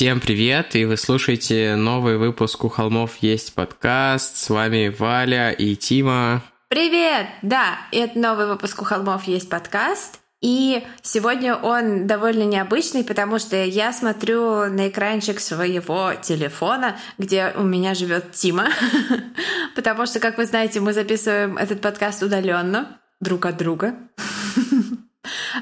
Всем привет, и вы слушаете новый выпуск «У холмов есть подкаст». С вами Валя и Тима. Привет! Да, это новый выпуск «У холмов есть подкаст». И сегодня он довольно необычный, потому что я смотрю на экранчик своего телефона, где у меня живет Тима. потому что, как вы знаете, мы записываем этот подкаст удаленно друг от друга.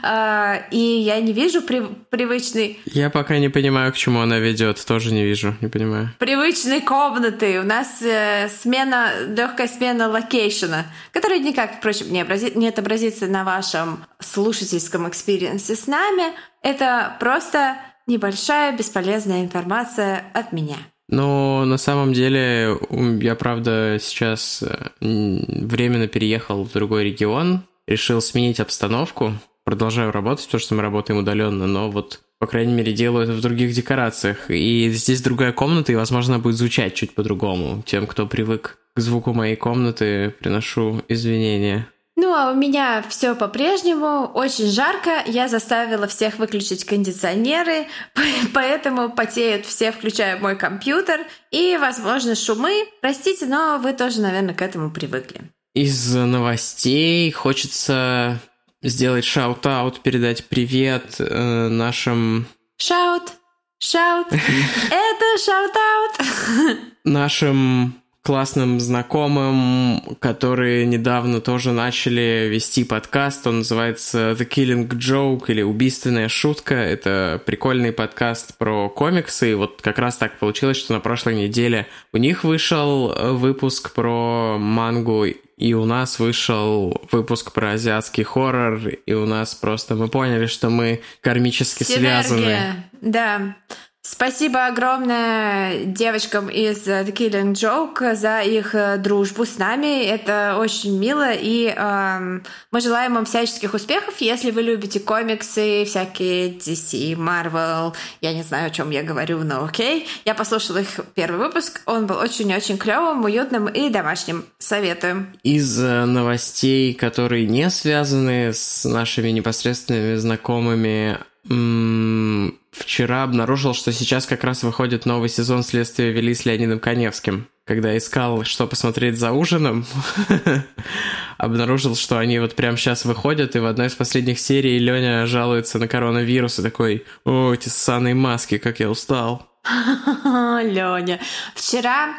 А, и я не вижу при, привычный... Я пока не понимаю, к чему она ведет, тоже не вижу, не понимаю. Привычной комнаты. У нас э, смена, легкая смена location а, которая никак, впрочем, не, образи, не отобразится на вашем слушательском experience е с нами. Это просто небольшая бесполезная информация от меня. Но на самом деле я, правда, сейчас э, временно переехал в другой регион, решил сменить обстановку, продолжаю работать, потому что мы работаем удаленно, но вот по крайней мере, делаю это в других декорациях. И здесь другая комната, и, возможно, будет звучать чуть по-другому. Тем, кто привык к звуку моей комнаты, приношу извинения. Ну, а у меня все по-прежнему. Очень жарко. Я заставила всех выключить кондиционеры, поэтому потеют все, включая мой компьютер. И, возможно, шумы. Простите, но вы тоже, наверное, к этому привыкли. Из новостей хочется сделать shout-out, передать привет э, нашим... Shout! Shout! Это shout-out! Нашим классным знакомым, которые недавно тоже начали вести подкаст. Он называется The Killing Joke или Убийственная шутка. Это прикольный подкаст про комиксы. И вот как раз так получилось, что на прошлой неделе у них вышел э, выпуск про мангу и у нас вышел выпуск про азиатский хоррор, и у нас просто мы поняли, что мы кармически Синергия. связаны. Да. Спасибо огромное девочкам из The Killing Joke за их э, дружбу с нами. Это очень мило, и э, мы желаем вам всяческих успехов. Если вы любите комиксы, всякие DC, Marvel, я не знаю, о чем я говорю, но окей. Я послушала их первый выпуск, он был очень-очень клевым, уютным и домашним. Советую. Из э, новостей, которые не связаны с нашими непосредственными знакомыми, вчера обнаружил, что сейчас как раз выходит новый сезон «Следствия вели» с Леонидом Коневским. Когда искал, что посмотреть за ужином, обнаружил, что они вот прямо сейчас выходят, и в одной из последних серий Леня жалуется на коронавирус и такой «О, эти ссаные маски, как я устал». Леня. Вчера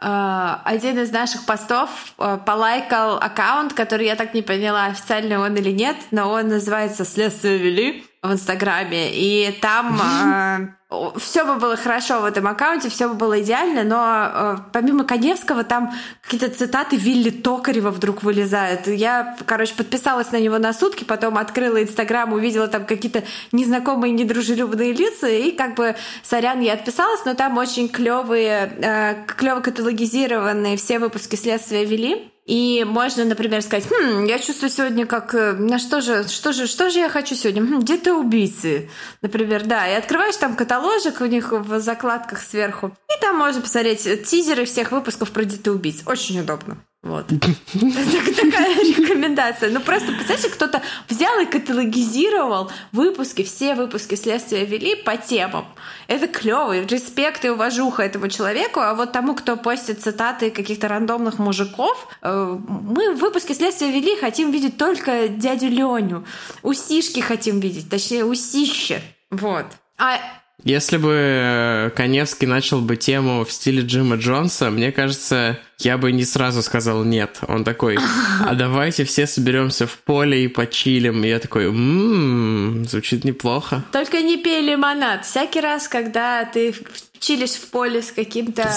э, один из наших постов э, полайкал аккаунт, который я так не поняла, официальный он или нет, но он называется «Следствие вели» в Инстаграме, и там э, все бы было хорошо в этом аккаунте, все бы было идеально, но э, помимо Коневского там какие-то цитаты Вилли Токарева вдруг вылезают. Я, короче, подписалась на него на сутки, потом открыла Инстаграм, увидела там какие-то незнакомые, недружелюбные лица, и как бы, сорян, я отписалась, но там очень клевые, э, клево каталогизированные все выпуски следствия вели. И можно, например, сказать, хм, я чувствую сегодня как, э, на что же, что же, что же я хочу сегодня? Хм, где-то убийцы, например, да. И открываешь там каталожик у них в закладках сверху. И там можно посмотреть тизеры всех выпусков про убийц. Очень удобно. Вот. Такая рекомендация. Ну просто, представьте, кто-то взял и каталогизировал выпуски, все выпуски следствия вели по темам. Это клево, респект и уважуха этому человеку, а вот тому, кто постит цитаты каких-то рандомных мужиков, э, мы в выпуске следствия вели хотим видеть только дядю Леню. Усишки хотим видеть, точнее, усище. Вот. А если бы э, Коневский начал бы тему в стиле Джима Джонса, мне кажется, я бы не сразу сказал нет. Он такой, а давайте все соберемся в поле и почилим. И я такой, ммм, звучит неплохо. Только не пей лимонад. Всякий раз, когда ты чилишь в поле с каким-то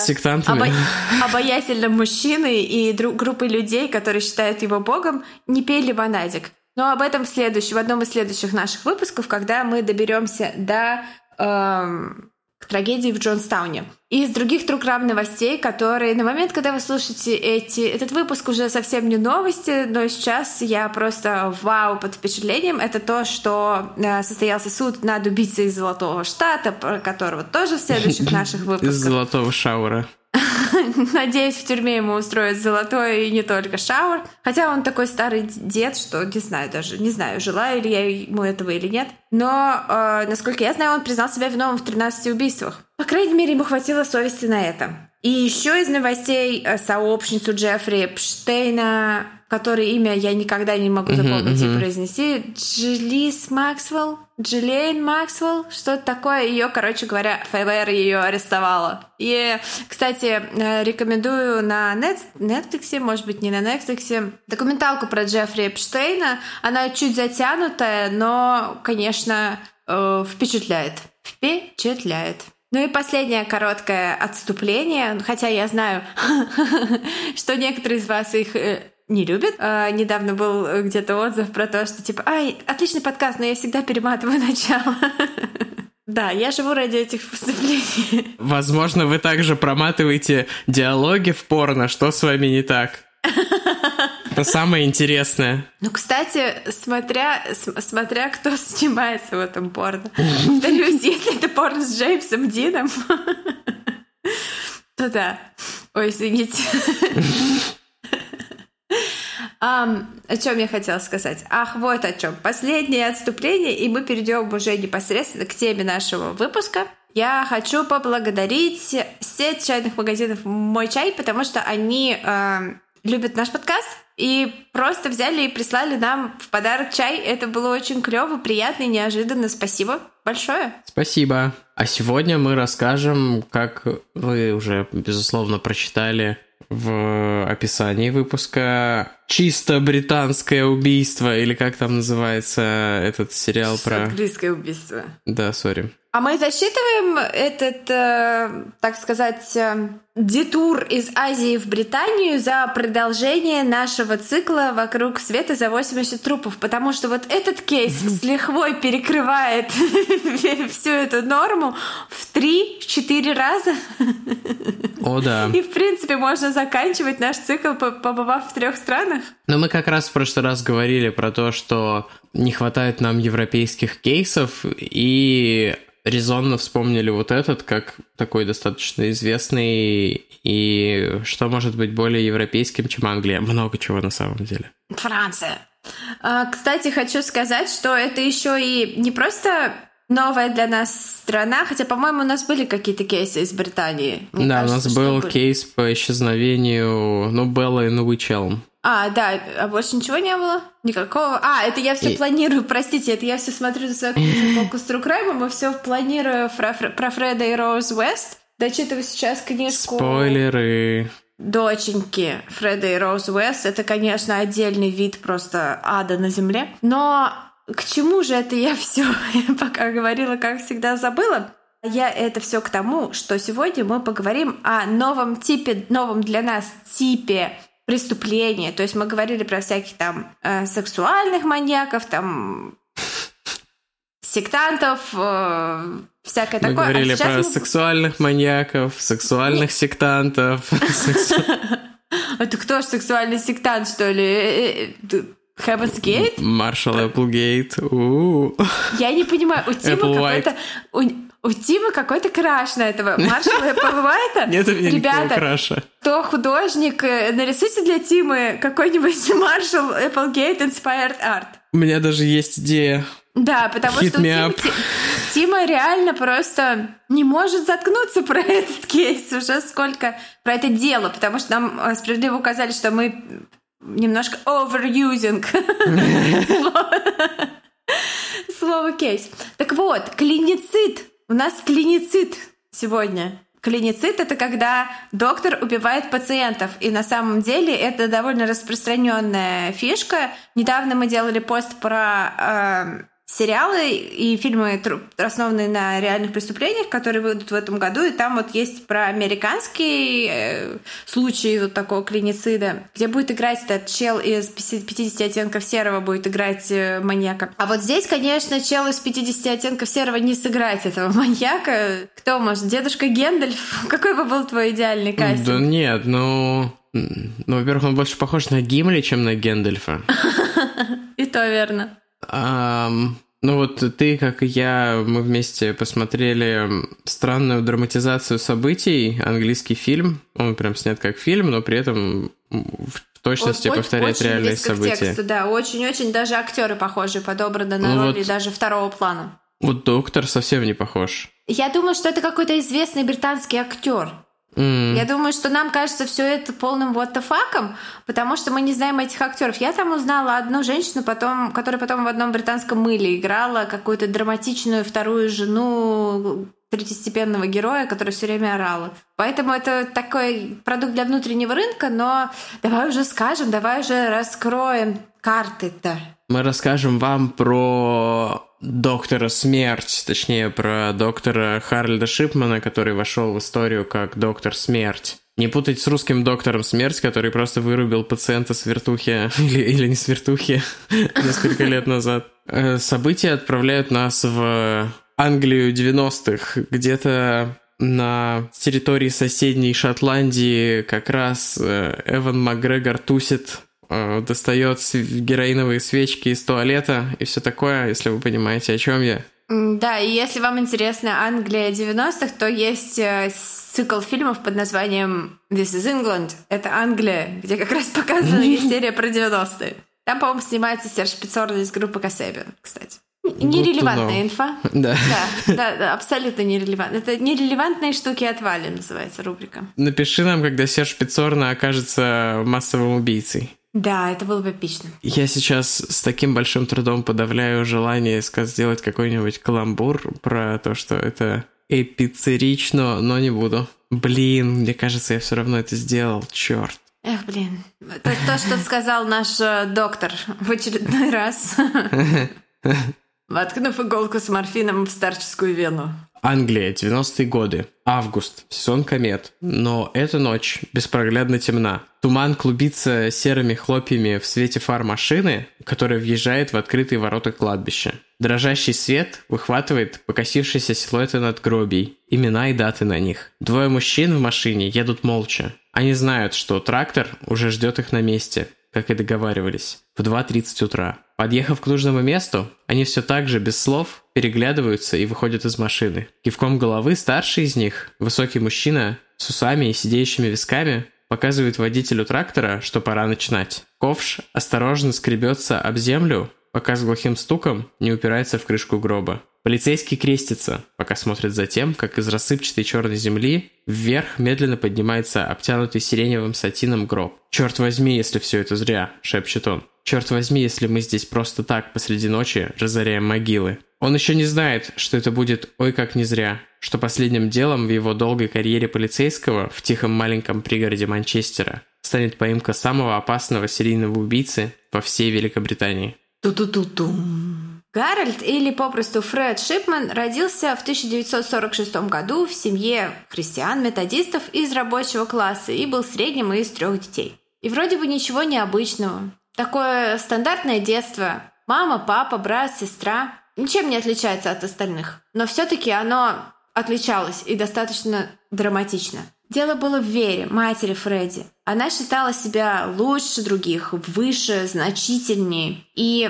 обо... обаятельным мужчиной и друг... группой людей, которые считают его богом, не пей лимонадик. Но об этом в, следующем, в одном из следующих наших выпусков, когда мы доберемся до к трагедии в Джонстауне. И из других трукрам новостей, которые на момент, когда вы слушаете эти, этот выпуск, уже совсем не новости, но сейчас я просто вау под впечатлением. Это то, что э, состоялся суд над убийцей из Золотого Штата, про которого тоже в следующих наших выпусках. Из Золотого Шаура. Надеюсь, в тюрьме ему устроят золотой и не только шаур. Хотя он такой старый дед, что не знаю даже, не знаю, желаю ли я ему этого или нет. Но, э, насколько я знаю, он признал себя виновным в 13 убийствах. По крайней мере, ему хватило совести на это. И еще из новостей э, сообщницу Джеффри Пштейна который имя я никогда не могу запомнить uh-huh, uh-huh. и произнести. Джилис Максвелл? Джиллиан Максвелл? Что-то такое. Ее, короче говоря, ФБР ее арестовала. И, кстати, э, рекомендую на Netflix, может быть, не на Netflix, документалку про Джеффри Эпштейна. Она чуть затянутая, но, конечно, э, впечатляет. Впечатляет. Ну и последнее короткое отступление, хотя я знаю, что некоторые из вас их э, не любят. А, недавно был э, где-то отзыв про то, что типа, ай, отличный подкаст, но я всегда перематываю начало. Да, я живу ради этих выступлений. Возможно, вы также проматываете диалоги в порно. Что с вами не так? Это самое интересное. Ну, кстати, смотря, смотря кто снимается в этом порно. Повторюсь, если это порно с Джеймсом Дином, то да. Ой, извините. Um, о чем я хотела сказать? Ах, вот о чем. Последнее отступление, и мы перейдем уже непосредственно к теме нашего выпуска. Я хочу поблагодарить сеть чайных магазинов «Мой чай», потому что они э, любят наш подкаст и просто взяли и прислали нам в подарок чай. Это было очень клево, приятно и неожиданно. Спасибо большое. Спасибо. А сегодня мы расскажем, как вы уже, безусловно, прочитали в описании выпуска «Чисто британское убийство» или как там называется этот сериал Чисто про... Английское убийство. Да, сори. А мы засчитываем этот, э, так сказать, э, детур из Азии в Британию за продолжение нашего цикла «Вокруг света за 80 трупов», потому что вот этот кейс с лихвой перекрывает всю эту норму в 3-4 раза. О, да. И, в принципе, можно заканчивать наш цикл, побывав в трех странах. Но мы как раз в прошлый раз говорили про то, что не хватает нам европейских кейсов, и резонно вспомнили вот этот как такой достаточно известный и что может быть более европейским, чем Англия. Много чего на самом деле. Франция. А, кстати, хочу сказать, что это еще и не просто новая для нас страна, хотя, по-моему, у нас были какие-то кейсы из Британии. Мне да, кажется, у нас был были. кейс по исчезновению, ну, Белла и Новичелм. А, да, а больше ничего не было? Никакого? А, это я все и... планирую, простите, это я все смотрю за свою полку с Трукраймом и все планирую про, про Фреда и Роуз Уэст. Дочитываю сейчас книжку... Спойлеры. Доченьки Фреда и Роуз Уэст. Это, конечно, отдельный вид просто ада на земле. Но к чему же это я все, пока говорила, как всегда, забыла? Я это все к тому, что сегодня мы поговорим о новом типе, новом для нас типе преступления. То есть мы говорили про всяких там э, сексуальных маньяков, там сектантов, э, всякое мы такое. Мы говорили а про мы... сексуальных маньяков, сексуальных сектантов. А ты кто ж сексуальный сектант, что ли? Heaven's Gate? Маршал Эпплгейт. Я не понимаю, у Тима какой-то... У Тима какой-то краш на этого Маршала Эпплвайта. Нет у меня Ребята, краша. кто художник, э, нарисуйте для Тимы какой-нибудь Маршал Эпплгейт Inspired Art. У меня даже есть идея. Да, потому Hit что Тима, Тима реально просто не может заткнуться про этот кейс уже сколько, про это дело, потому что нам э, справедливо указали, что мы немножко overusing слово кейс. Так вот, клиницид у нас клиницид сегодня. Клиницид — это когда доктор убивает пациентов. И на самом деле это довольно распространенная фишка. Недавно мы делали пост про э, сериалы и фильмы, основанные на реальных преступлениях, которые выйдут в этом году. И там вот есть про американский э, случай вот такого клиницида, где будет играть этот чел из 50 оттенков серого, будет играть э, маньяка. А вот здесь, конечно, чел из 50 оттенков серого не сыграть этого маньяка. Кто может? Дедушка Гендальф? Какой бы был твой идеальный кастинг? Да нет, ну... Ну, во-первых, он больше похож на Гимли, чем на Гендальфа. И то верно. Um, Ну вот ты, как и я, мы вместе посмотрели странную драматизацию событий, английский фильм. Он прям снят как фильм, но при этом в точности очень, повторяет очень реальные события. Тексту, да, очень-очень даже актеры похожи, подобраны на ну роли вот, даже второго плана. Вот доктор совсем не похож. Я думаю, что это какой-то известный британский актер. Mm. Я думаю, что нам кажется все это полным вот факом, потому что мы не знаем этих актеров. Я там узнала одну женщину, потом, которая потом в одном британском мыле играла какую-то драматичную вторую жену третьестепенного героя, который все время орала. Поэтому это такой продукт для внутреннего рынка, но давай уже скажем, давай уже раскроем карты-то. Мы расскажем вам про доктора Смерть, точнее, про доктора Харальда Шипмана, который вошел в историю как доктор Смерть. Не путать с русским доктором Смерть, который просто вырубил пациента с вертухи, или, или не с вертухи, несколько лет назад. Э, события отправляют нас в Англию 90-х, где-то на территории соседней Шотландии как раз э, Эван Макгрегор тусит достает героиновые свечки из туалета и все такое, если вы понимаете, о чем я. Да, и если вам интересна Англия 90-х, то есть э, цикл фильмов под названием This is England. Это Англия, где как раз показана серия про 90-е. Там, по-моему, снимается Серж Пиццорно из группы Касебин, кстати. Нерелевантная инфа. Да. да. Да, да, абсолютно нерелевантно. Это нерелевантные штуки от Вали называется рубрика. Напиши нам, когда Серж Пиццорно окажется массовым убийцей. Да, это было бы эпично. Я сейчас с таким большим трудом подавляю желание сделать какой-нибудь каламбур про то, что это эпицерично, но не буду. Блин, мне кажется, я все равно это сделал, черт. Эх, блин. Это то, что сказал наш э, доктор в очередной раз. Воткнув иголку с морфином в старческую вену. Англия, 90-е годы. Август, сезон комет. Но эта ночь беспроглядно темна. Туман клубится серыми хлопьями в свете фар машины, которая въезжает в открытые ворота кладбища. Дрожащий свет выхватывает покосившиеся силуэты надгробий, имена и даты на них. Двое мужчин в машине едут молча. Они знают, что трактор уже ждет их на месте, как и договаривались, в 2.30 утра. Подъехав к нужному месту, они все так же, без слов, переглядываются и выходят из машины. Кивком головы старший из них, высокий мужчина с усами и сидеющими висками, показывает водителю трактора, что пора начинать. Ковш осторожно скребется об землю, пока с глухим стуком не упирается в крышку гроба. Полицейский крестится, пока смотрит за тем, как из рассыпчатой черной земли вверх медленно поднимается обтянутый сиреневым сатином гроб. «Черт возьми, если все это зря!» — шепчет он. Черт возьми, если мы здесь просто так посреди ночи разоряем могилы. Он еще не знает, что это будет ой как не зря, что последним делом в его долгой карьере полицейского в тихом маленьком пригороде Манчестера станет поимка самого опасного серийного убийцы по всей Великобритании. Ту-ту-ту-ту. Гарольд, или попросту Фред Шипман, родился в 1946 году в семье христиан-методистов из рабочего класса и был средним из трех детей. И вроде бы ничего необычного. Такое стандартное детство. Мама, папа, брат, сестра. Ничем не отличается от остальных. Но все-таки оно отличалось и достаточно драматично. Дело было в Вере, матери Фредди. Она считала себя лучше других, выше, значительнее. И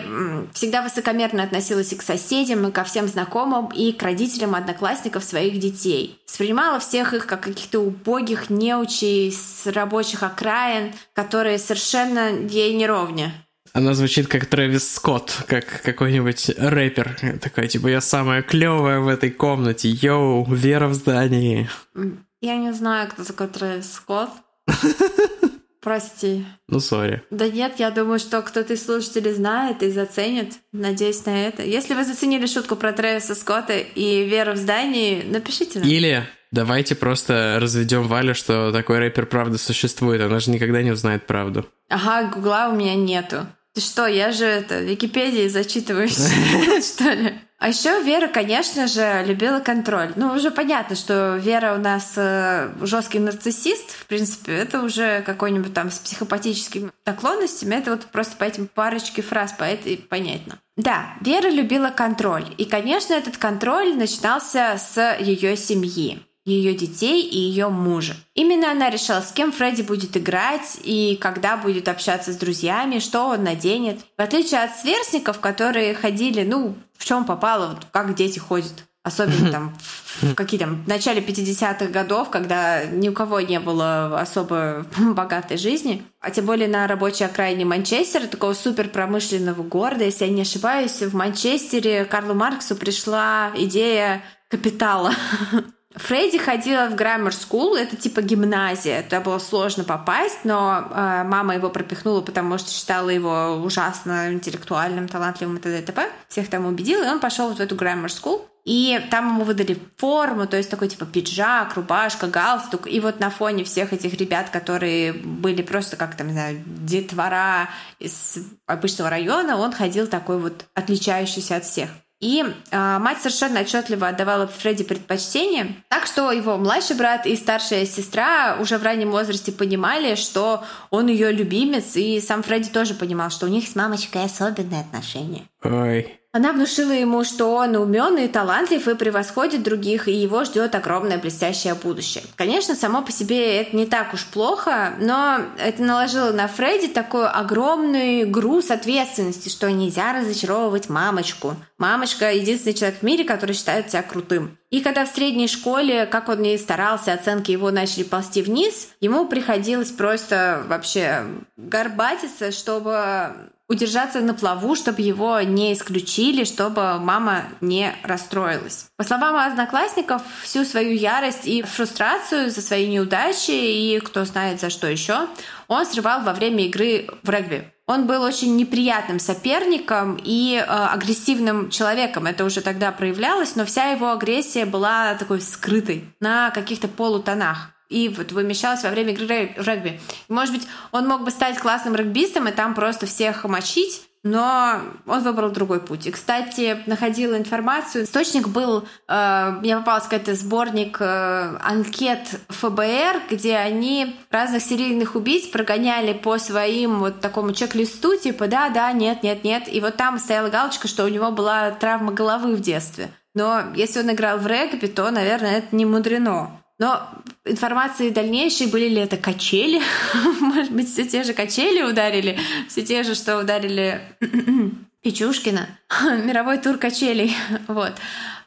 всегда высокомерно относилась и к соседям, и ко всем знакомым, и к родителям одноклассников своих детей. Воспринимала всех их как каких-то убогих неучей с рабочих окраин, которые совершенно ей не ровня. Она звучит как Трэвис Скотт, как какой-нибудь рэпер. Такой, типа, я самая клевая в этой комнате. Йоу, Вера в здании. Я не знаю, кто такой Трэвис Скотт. Прости. Ну, сори. Да нет, я думаю, что кто-то из слушателей знает и заценит. Надеюсь на это. Если вы заценили шутку про Трэвиса Скотта и Веру в здании, напишите нам. Или давайте просто разведем Валю, что такой рэпер правда существует. Она же никогда не узнает правду. Ага, гугла у меня нету. Ты что, я же это, Википедии зачитываюсь, что ли? А еще Вера, конечно же, любила контроль. Ну, уже понятно, что Вера у нас э, жесткий нарциссист, в принципе, это уже какой-нибудь там с психопатическими наклонностями. Это вот просто по этим парочке фраз по этой понятно. Да, Вера любила контроль. И, конечно, этот контроль начинался с ее семьи. Ее детей и ее мужа. Именно она решала, с кем Фредди будет играть и когда будет общаться с друзьями, что он наденет. В отличие от сверстников, которые ходили, ну, в чем попало, вот как дети ходят. Особенно там в какие там в начале 50-х годов, когда ни у кого не было особо богатой жизни, а тем более на рабочей окраине Манчестера, такого супер промышленного города, если я не ошибаюсь, в Манчестере Карлу Марксу пришла идея капитала. Фредди ходила в Grammar School, это типа гимназия, туда было сложно попасть, но э, мама его пропихнула, потому что считала его ужасно интеллектуальным, талантливым и т.д. и т.п. Всех там убедила, и он пошел вот в эту Grammar School. И там ему выдали форму, то есть такой типа пиджак, рубашка, галстук. И вот на фоне всех этих ребят, которые были просто как там, не знаю, детвора из обычного района, он ходил такой вот отличающийся от всех. И э, мать совершенно отчетливо отдавала Фредди предпочтение, так что его младший брат и старшая сестра уже в раннем возрасте понимали, что он ее любимец, и сам Фредди тоже понимал, что у них с мамочкой особенные отношения. Ой. Она внушила ему, что он умен и талантлив и превосходит других, и его ждет огромное блестящее будущее. Конечно, само по себе это не так уж плохо, но это наложило на Фредди такой огромный груз ответственности, что нельзя разочаровывать мамочку. Мамочка — единственный человек в мире, который считает себя крутым. И когда в средней школе, как он и старался, оценки его начали ползти вниз, ему приходилось просто вообще горбатиться, чтобы удержаться на плаву, чтобы его не исключили, чтобы мама не расстроилась. По словам одноклассников, всю свою ярость и фрустрацию за свои неудачи и кто знает за что еще, он срывал во время игры в регби. Он был очень неприятным соперником и э, агрессивным человеком. Это уже тогда проявлялось, но вся его агрессия была такой скрытой на каких-то полутонах и вот вымещалась во время игры регби. Может быть, он мог бы стать классным регбистом и там просто всех мочить, но он выбрал другой путь. И, кстати, находила информацию. Источник был, э, мне попался какой-то сборник э, анкет ФБР, где они разных серийных убийц прогоняли по своим вот такому чек-листу, типа да, да, нет, нет, нет. И вот там стояла галочка, что у него была травма головы в детстве. Но если он играл в регби, то, наверное, это не мудрено. Но информации дальнейшей, были ли это качели, может быть, все те же качели ударили, все те же, что ударили Печушкина, мировой тур качелей, вот.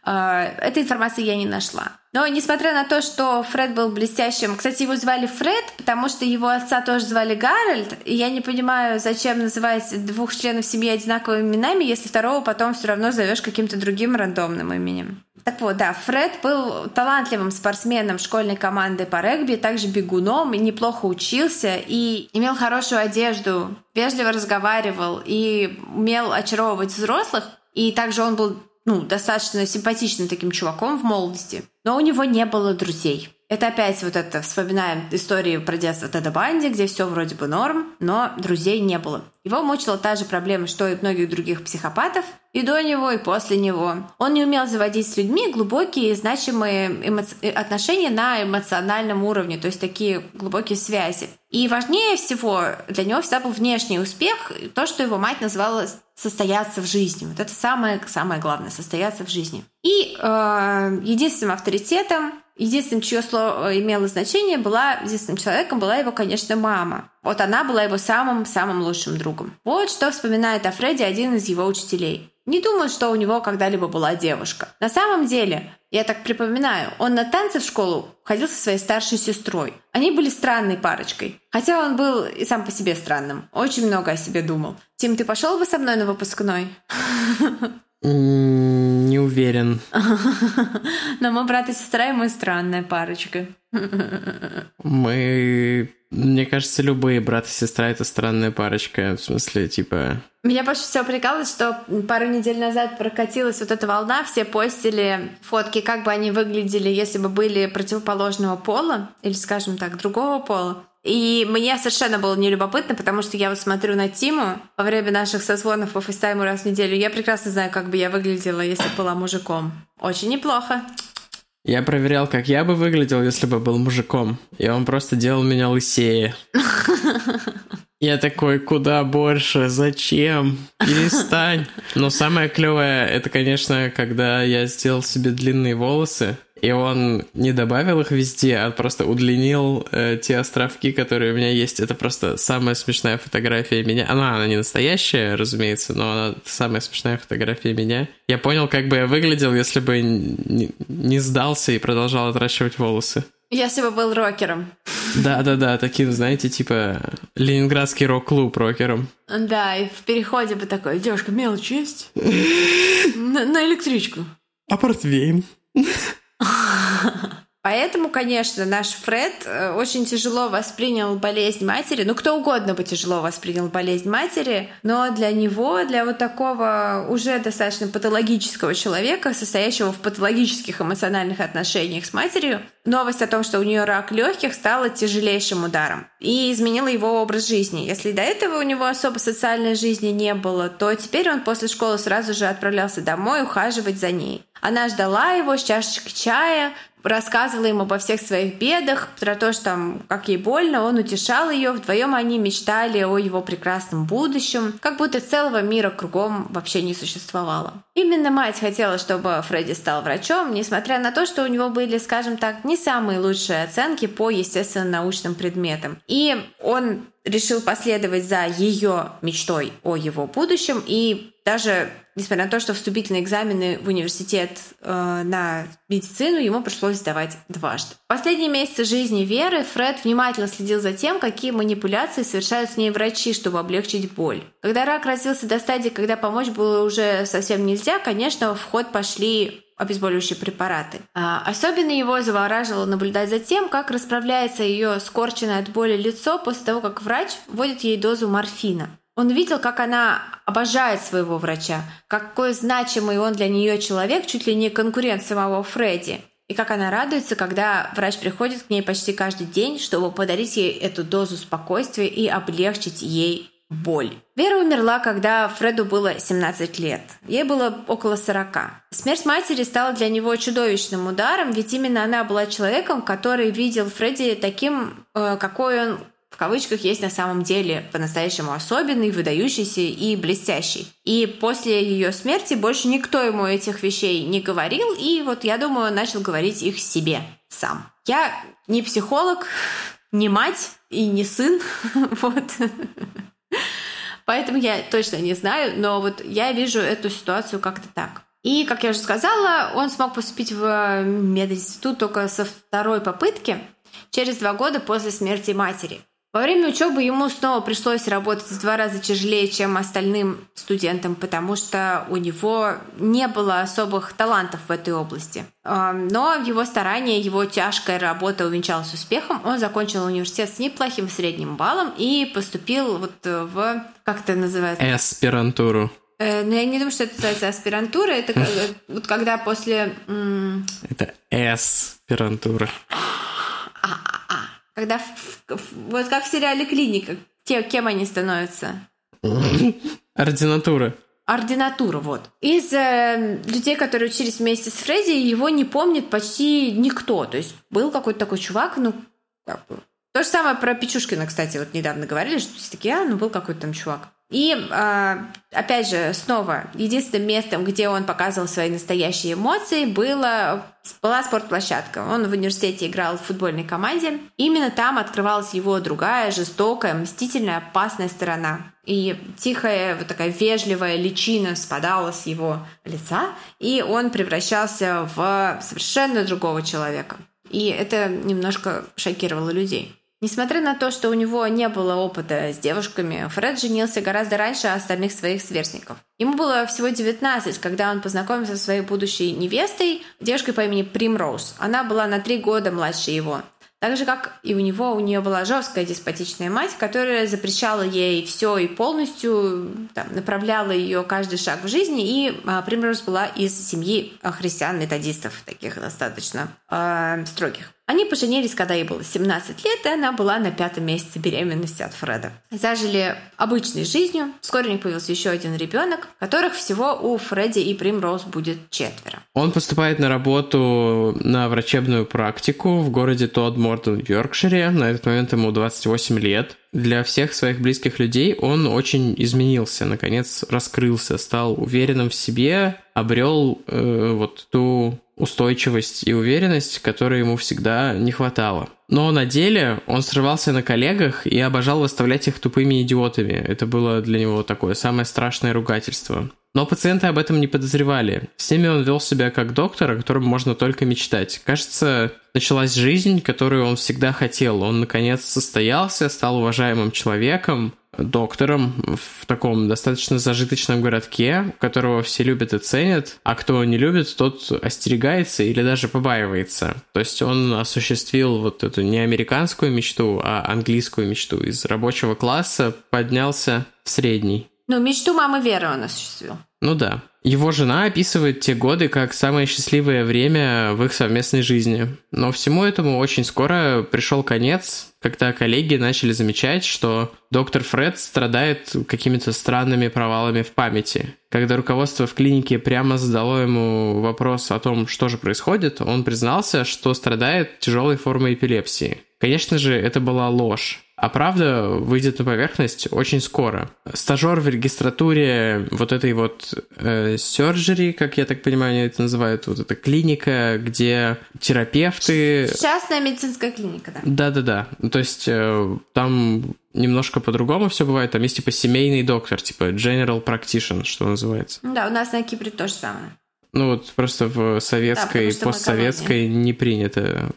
А, этой информации я не нашла. Но несмотря на то, что Фред был блестящим, кстати, его звали Фред, потому что его отца тоже звали Гарольд, и я не понимаю, зачем называть двух членов семьи одинаковыми именами, если второго потом все равно зовешь каким-то другим рандомным именем. Так вот, да, Фред был талантливым спортсменом школьной команды по регби, также бегуном, и неплохо учился, и имел хорошую одежду, вежливо разговаривал и умел очаровывать взрослых. И также он был ну, достаточно симпатичным таким чуваком в молодости, но у него не было друзей. Это опять вот это, вспоминаем историю про детство Теда Банди, где все вроде бы норм, но друзей не было. Его мучила та же проблема, что и многих других психопатов, и до него, и после него. Он не умел заводить с людьми глубокие, значимые эмоци... отношения на эмоциональном уровне, то есть такие глубокие связи. И важнее всего для него всегда был внешний успех, то, что его мать называла состояться в жизни. Вот это самое, самое главное, состояться в жизни. И э, единственным авторитетом Единственным, чье слово имело значение, была единственным человеком была его, конечно, мама. Вот она была его самым-самым лучшим другом. Вот что вспоминает о Фредди один из его учителей. Не думаю, что у него когда-либо была девушка. На самом деле, я так припоминаю, он на танцы в школу ходил со своей старшей сестрой. Они были странной парочкой. Хотя он был и сам по себе странным. Очень много о себе думал. Тим, ты пошел бы со мной на выпускной? Не уверен. Но мы брат и сестра, и мы странная парочка. Мы... Мне кажется, любые брат и сестра — это странная парочка. В смысле, типа... Меня больше всего прикалывает, что пару недель назад прокатилась вот эта волна, все постили фотки, как бы они выглядели, если бы были противоположного пола, или, скажем так, другого пола. И мне совершенно было нелюбопытно, потому что я вот смотрю на Тиму во время наших созвонов по фейстайму раз в неделю. Я прекрасно знаю, как бы я выглядела, если бы была мужиком. Очень неплохо. Я проверял, как я бы выглядел, если бы был мужиком. И он просто делал меня лысее. Я такой, куда больше? Зачем? Перестань. Но самое клевое, это, конечно, когда я сделал себе длинные волосы, и он не добавил их везде, а просто удлинил э, те островки, которые у меня есть. Это просто самая смешная фотография меня. Она, она не настоящая, разумеется, но она самая смешная фотография меня. Я понял, как бы я выглядел, если бы не, не сдался и продолжал отращивать волосы. Если бы был рокером. Да-да-да, таким, знаете, типа ленинградский рок-клуб рокером. Да, и в переходе бы такой, девушка, мелочь есть? На, на электричку. А портвейн? Поэтому, конечно, наш Фред э, очень тяжело воспринял болезнь матери. Ну, кто угодно бы тяжело воспринял болезнь матери, но для него, для вот такого уже достаточно патологического человека, состоящего в патологических эмоциональных отношениях с матерью, новость о том, что у нее рак легких, стала тяжелейшим ударом и изменила его образ жизни. Если до этого у него особо социальной жизни не было, то теперь он после школы сразу же отправлялся домой ухаживать за ней. Она ждала его с чашечкой чая, рассказывала ему обо всех своих бедах, про то, что там, как ей больно, он утешал ее, вдвоем они мечтали о его прекрасном будущем, как будто целого мира кругом вообще не существовало. Именно мать хотела, чтобы Фредди стал врачом, несмотря на то, что у него были, скажем так, не самые лучшие оценки по естественно-научным предметам. И он решил последовать за ее мечтой о его будущем и даже несмотря на то, что вступительные экзамены в университет э, на медицину ему пришлось сдавать дважды. В последние месяцы жизни Веры Фред внимательно следил за тем, какие манипуляции совершают с ней врачи, чтобы облегчить боль. Когда рак развился до стадии, когда помочь было уже совсем нельзя, конечно, в ход пошли обезболивающие препараты. А особенно его завораживало наблюдать за тем, как расправляется ее скорченное от боли лицо после того, как врач вводит ей дозу морфина. Он видел, как она обожает своего врача, какой значимый он для нее человек, чуть ли не конкурент самого Фредди. И как она радуется, когда врач приходит к ней почти каждый день, чтобы подарить ей эту дозу спокойствия и облегчить ей боль. Вера умерла, когда Фреду было 17 лет. Ей было около 40. Смерть матери стала для него чудовищным ударом, ведь именно она была человеком, который видел Фредди таким, э, какой он в кавычках есть на самом деле по-настоящему особенный, выдающийся и блестящий. И после ее смерти больше никто ему этих вещей не говорил, и вот я думаю, начал говорить их себе сам. Я не психолог, не мать и не сын, вот. Поэтому я точно не знаю, но вот я вижу эту ситуацию как-то так. И, как я уже сказала, он смог поступить в мединститут только со второй попытки, через два года после смерти матери. Во время учебы ему снова пришлось работать в два раза тяжелее, чем остальным студентам, потому что у него не было особых талантов в этой области. Но его старания, его тяжкая работа увенчалась успехом. Он закончил университет с неплохим средним баллом и поступил вот в... Как это называется? Аспирантуру. Э, но я не думаю, что это называется аспирантура. Это вот когда после... Это аспирантура. Когда вот как в сериале «Клиника», те, кем они становятся? Ординатура. Ординатура, вот. Из э, людей, которые учились вместе с Фредди, его не помнит почти никто. То есть был какой-то такой чувак, ну, как бы... То же самое про Печушкина, кстати, вот недавно говорили, что все такие, а, ну, был какой-то там чувак. И, а, опять же, снова, единственным местом, где он показывал свои настоящие эмоции, было, была спортплощадка. Он в университете играл в футбольной команде. Именно там открывалась его другая, жестокая, мстительная, опасная сторона. И тихая, вот такая вежливая личина спадала с его лица, и он превращался в совершенно другого человека. И это немножко шокировало людей. Несмотря на то, что у него не было опыта с девушками, Фред женился гораздо раньше остальных своих сверстников. Ему было всего 19, когда он познакомился со своей будущей невестой, девушкой по имени Примроуз. Она была на три года младше его. Так же, как и у него, у нее была жесткая деспотичная мать, которая запрещала ей все и полностью там, направляла ее каждый шаг в жизни. И а, Примроуз была из семьи христиан-методистов, таких достаточно э, строгих. Они поженились, когда ей было 17 лет, и она была на пятом месяце беременности от Фреда. Зажили обычной жизнью. Вскоре у них появился еще один ребенок, которых всего у Фредди и Примроуз будет четверо. Он поступает на работу на врачебную практику в городе Тодмортон в Йоркшире. На этот момент ему 28 лет. Для всех своих близких людей он очень изменился, наконец раскрылся, стал уверенным в себе, обрел э, вот ту устойчивость и уверенность, которой ему всегда не хватало. Но на деле он срывался на коллегах и обожал выставлять их тупыми идиотами. Это было для него такое самое страшное ругательство. Но пациенты об этом не подозревали. С ними он вел себя как доктор, о котором можно только мечтать. Кажется, началась жизнь, которую он всегда хотел. Он, наконец, состоялся, стал уважаемым человеком, доктором в таком достаточно зажиточном городке, которого все любят и ценят, а кто не любит, тот остерегается или даже побаивается. То есть он осуществил вот эту не американскую мечту, а английскую мечту. Из рабочего класса поднялся в средний. Ну, мечту мамы Веры он осуществил. Ну да. Его жена описывает те годы как самое счастливое время в их совместной жизни. Но всему этому очень скоро пришел конец, когда коллеги начали замечать, что доктор Фред страдает какими-то странными провалами в памяти. Когда руководство в клинике прямо задало ему вопрос о том, что же происходит, он признался, что страдает тяжелой формой эпилепсии. Конечно же, это была ложь. А правда выйдет на поверхность очень скоро. Стажер в регистратуре вот этой вот э, surgery, как я так понимаю, они это называют, вот эта клиника, где терапевты... Частная медицинская клиника, да. Да-да-да. То есть э, там немножко по-другому все бывает. Там есть типа семейный доктор, типа general practitioner, что называется. Да, у нас на Кипре то же самое. Ну вот просто в советской, да, постсоветской не принято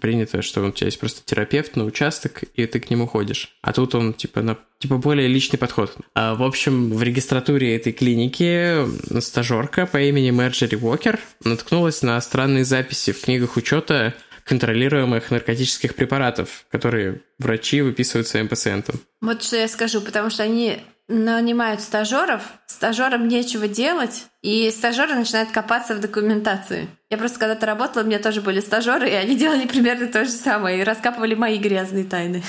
принято, что у тебя есть просто терапевт на участок, и ты к нему ходишь. А тут он, типа, на типа более личный подход. А, в общем, в регистратуре этой клиники стажерка по имени Мерджери Уокер наткнулась на странные записи в книгах учета контролируемых наркотических препаратов, которые врачи выписывают своим пациентам. Вот что я скажу, потому что они нанимают стажеров, стажерам нечего делать, и стажеры начинают копаться в документации. Я просто когда-то работала, у меня тоже были стажеры, и они делали примерно то же самое, и раскапывали мои грязные тайны.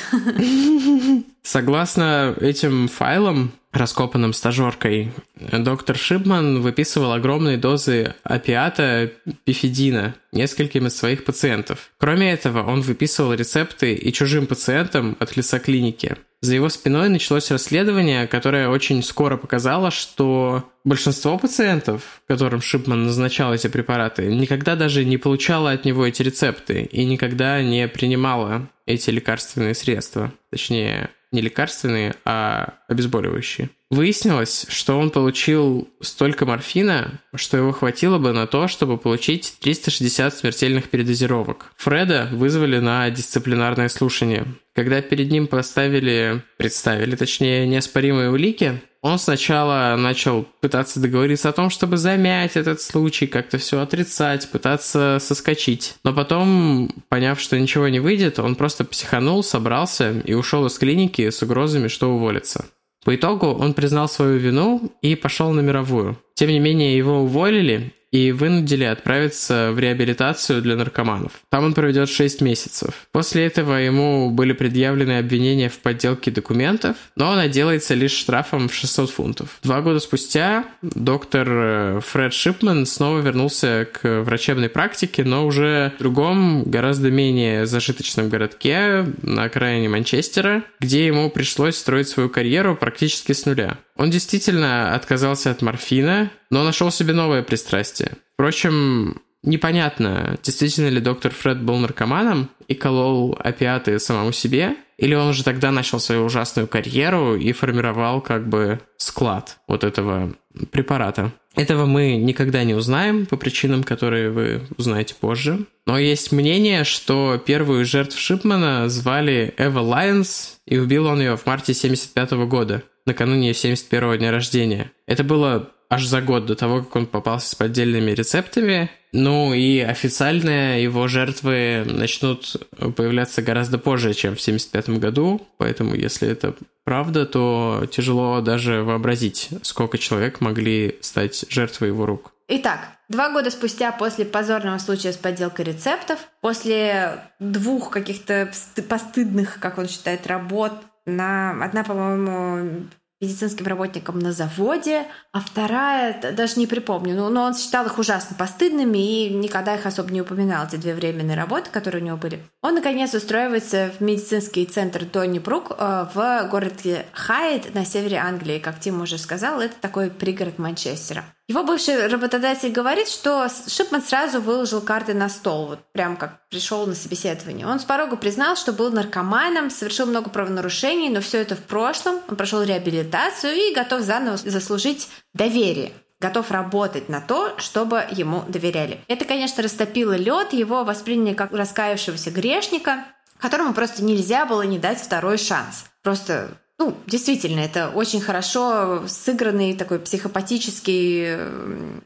Согласно этим файлам, раскопанным стажеркой, доктор Шипман выписывал огромные дозы опиата пифидина нескольким из своих пациентов. Кроме этого, он выписывал рецепты и чужим пациентам от лица клиники. За его спиной началось расследование, которое очень скоро показало, что большинство пациентов, которым Шипман назначал эти препараты, никогда даже не получало от него эти рецепты и никогда не принимало эти лекарственные средства. Точнее, не лекарственные, а обезболивающие. Выяснилось, что он получил столько морфина, что его хватило бы на то, чтобы получить 360 смертельных передозировок. Фреда вызвали на дисциплинарное слушание. Когда перед ним поставили, представили, точнее, неоспоримые улики, он сначала начал пытаться договориться о том, чтобы замять этот случай, как-то все отрицать, пытаться соскочить. Но потом, поняв, что ничего не выйдет, он просто психанул, собрался и ушел из клиники с угрозами, что уволится. По итогу он признал свою вину и пошел на мировую. Тем не менее, его уволили, и вынудили отправиться в реабилитацию для наркоманов. Там он проведет 6 месяцев. После этого ему были предъявлены обвинения в подделке документов, но он отделается лишь штрафом в 600 фунтов. Два года спустя доктор э, Фред Шипман снова вернулся к врачебной практике, но уже в другом, гораздо менее зажиточном городке на окраине Манчестера, где ему пришлось строить свою карьеру практически с нуля. Он действительно отказался от морфина, но нашел себе новое пристрастие. Впрочем, непонятно, действительно ли доктор Фред был наркоманом и колол опиаты самому себе, или он уже тогда начал свою ужасную карьеру и формировал как бы склад вот этого препарата. Этого мы никогда не узнаем по причинам, которые вы узнаете позже. Но есть мнение, что первую жертву Шипмана звали Эва Лайонс, и убил он ее в марте 75 года накануне 71-го дня рождения. Это было аж за год до того, как он попался с поддельными рецептами. Ну и официально его жертвы начнут появляться гораздо позже, чем в 75 году. Поэтому, если это правда, то тяжело даже вообразить, сколько человек могли стать жертвой его рук. Итак, два года спустя после позорного случая с подделкой рецептов, после двух каких-то постыдных, как он считает, работ, на одна, по-моему, медицинским работником на заводе, а вторая, даже не припомню, но, но он считал их ужасно постыдными и никогда их особо не упоминал, эти две временные работы, которые у него были. Он, наконец, устраивается в медицинский центр Донни Брук э, в городе Хайд на севере Англии. Как Тим уже сказал, это такой пригород Манчестера. Его бывший работодатель говорит, что Шипман сразу выложил карты на стол, вот прям как пришел на собеседование. Он с порога признал, что был наркоманом, совершил много правонарушений, но все это в прошлом. Он прошел реабилитацию и готов заново заслужить доверие готов работать на то, чтобы ему доверяли. Это, конечно, растопило лед, его восприняли как раскаявшегося грешника, которому просто нельзя было не дать второй шанс. Просто ну, действительно, это очень хорошо сыгранный такой психопатический,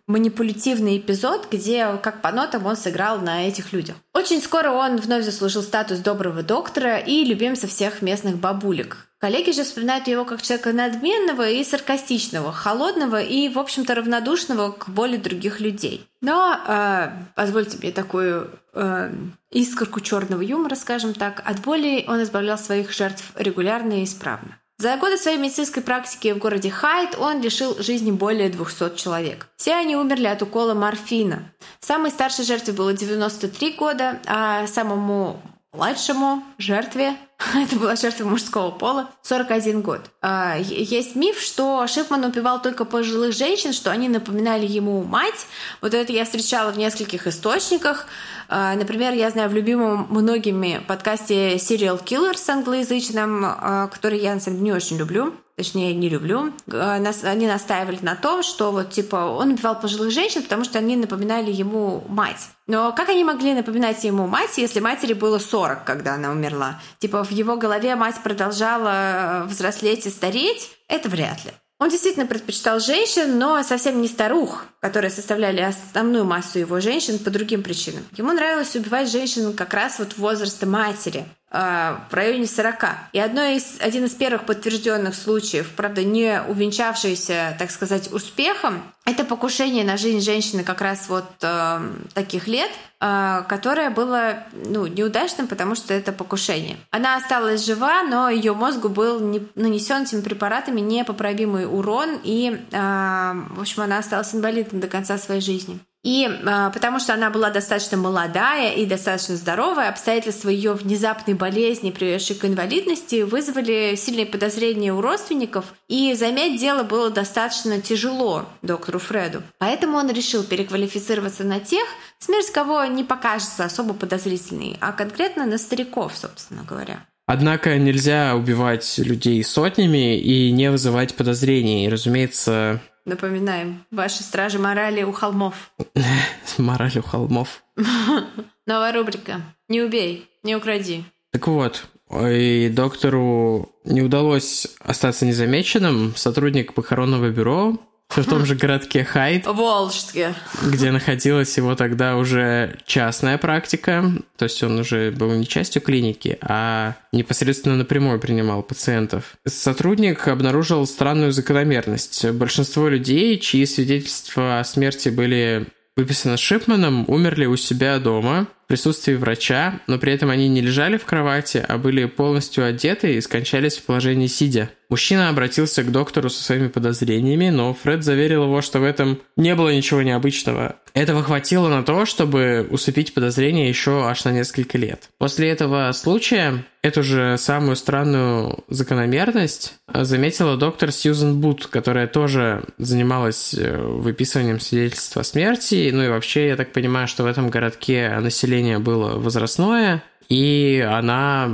манипулятивный эпизод, где, как по нотам, он сыграл на этих людях. Очень скоро он вновь заслужил статус доброго доктора и любимца всех местных бабулек. Коллеги же вспоминают его как человека надменного и саркастичного, холодного и, в общем-то, равнодушного к боли других людей. Но э, позвольте мне такую э, искорку черного юмора, скажем так. От боли он избавлял своих жертв регулярно и исправно. За годы своей медицинской практики в городе Хайт он лишил жизни более 200 человек. Все они умерли от укола морфина. Самой старшей жертве было 93 года, а самому младшему жертве, это была жертва мужского пола, 41 год. А, есть миф, что Шипман убивал только пожилых женщин, что они напоминали ему мать. Вот это я встречала в нескольких источниках. А, например, я знаю в любимом многими подкасте Serial Killers англоязычном, а, который я, на самом деле, не очень люблю точнее, не люблю, они настаивали на том, что вот, типа, он убивал пожилых женщин, потому что они напоминали ему мать. Но как они могли напоминать ему мать, если матери было 40, когда она умерла? Типа, в его голове мать продолжала взрослеть и стареть? Это вряд ли. Он действительно предпочитал женщин, но совсем не старух, которые составляли основную массу его женщин по другим причинам. Ему нравилось убивать женщин как раз вот возраста матери, а, в районе 40. И одно из, один из первых подтвержденных случаев, правда, не увенчавшийся, так сказать, успехом, это покушение на жизнь женщины как раз вот э, таких лет, э, которое было ну, неудачным, потому что это покушение. Она осталась жива, но ее мозгу был не, нанесен этими препаратами непоправимый урон, и, э, в общем, она осталась инвалидом до конца своей жизни. И а, потому что она была достаточно молодая и достаточно здоровая, обстоятельства ее внезапной болезни, приведшей к инвалидности, вызвали сильные подозрения у родственников, и замять дело было достаточно тяжело доктору Фреду. Поэтому он решил переквалифицироваться на тех, смерть кого не покажется особо подозрительной, а конкретно на стариков, собственно говоря. Однако нельзя убивать людей сотнями и не вызывать подозрений. И, разумеется, Напоминаем, ваши стражи морали у холмов. Морали у холмов. Новая рубрика. Не убей, не укради. Так вот, и доктору не удалось остаться незамеченным. Сотрудник похоронного бюро в том же городке Хайт. Волжске. Где находилась его тогда уже частная практика. То есть он уже был не частью клиники, а непосредственно напрямую принимал пациентов. Сотрудник обнаружил странную закономерность. Большинство людей, чьи свидетельства о смерти были выписаны Шипманом, умерли у себя дома присутствии врача, но при этом они не лежали в кровати, а были полностью одеты и скончались в положении сидя. Мужчина обратился к доктору со своими подозрениями, но Фред заверил его, что в этом не было ничего необычного. Этого хватило на то, чтобы усыпить подозрения еще аж на несколько лет. После этого случая эту же самую странную закономерность заметила доктор Сьюзен Бут, которая тоже занималась э, выписыванием свидетельства о смерти. Ну и вообще, я так понимаю, что в этом городке население было возрастное, и она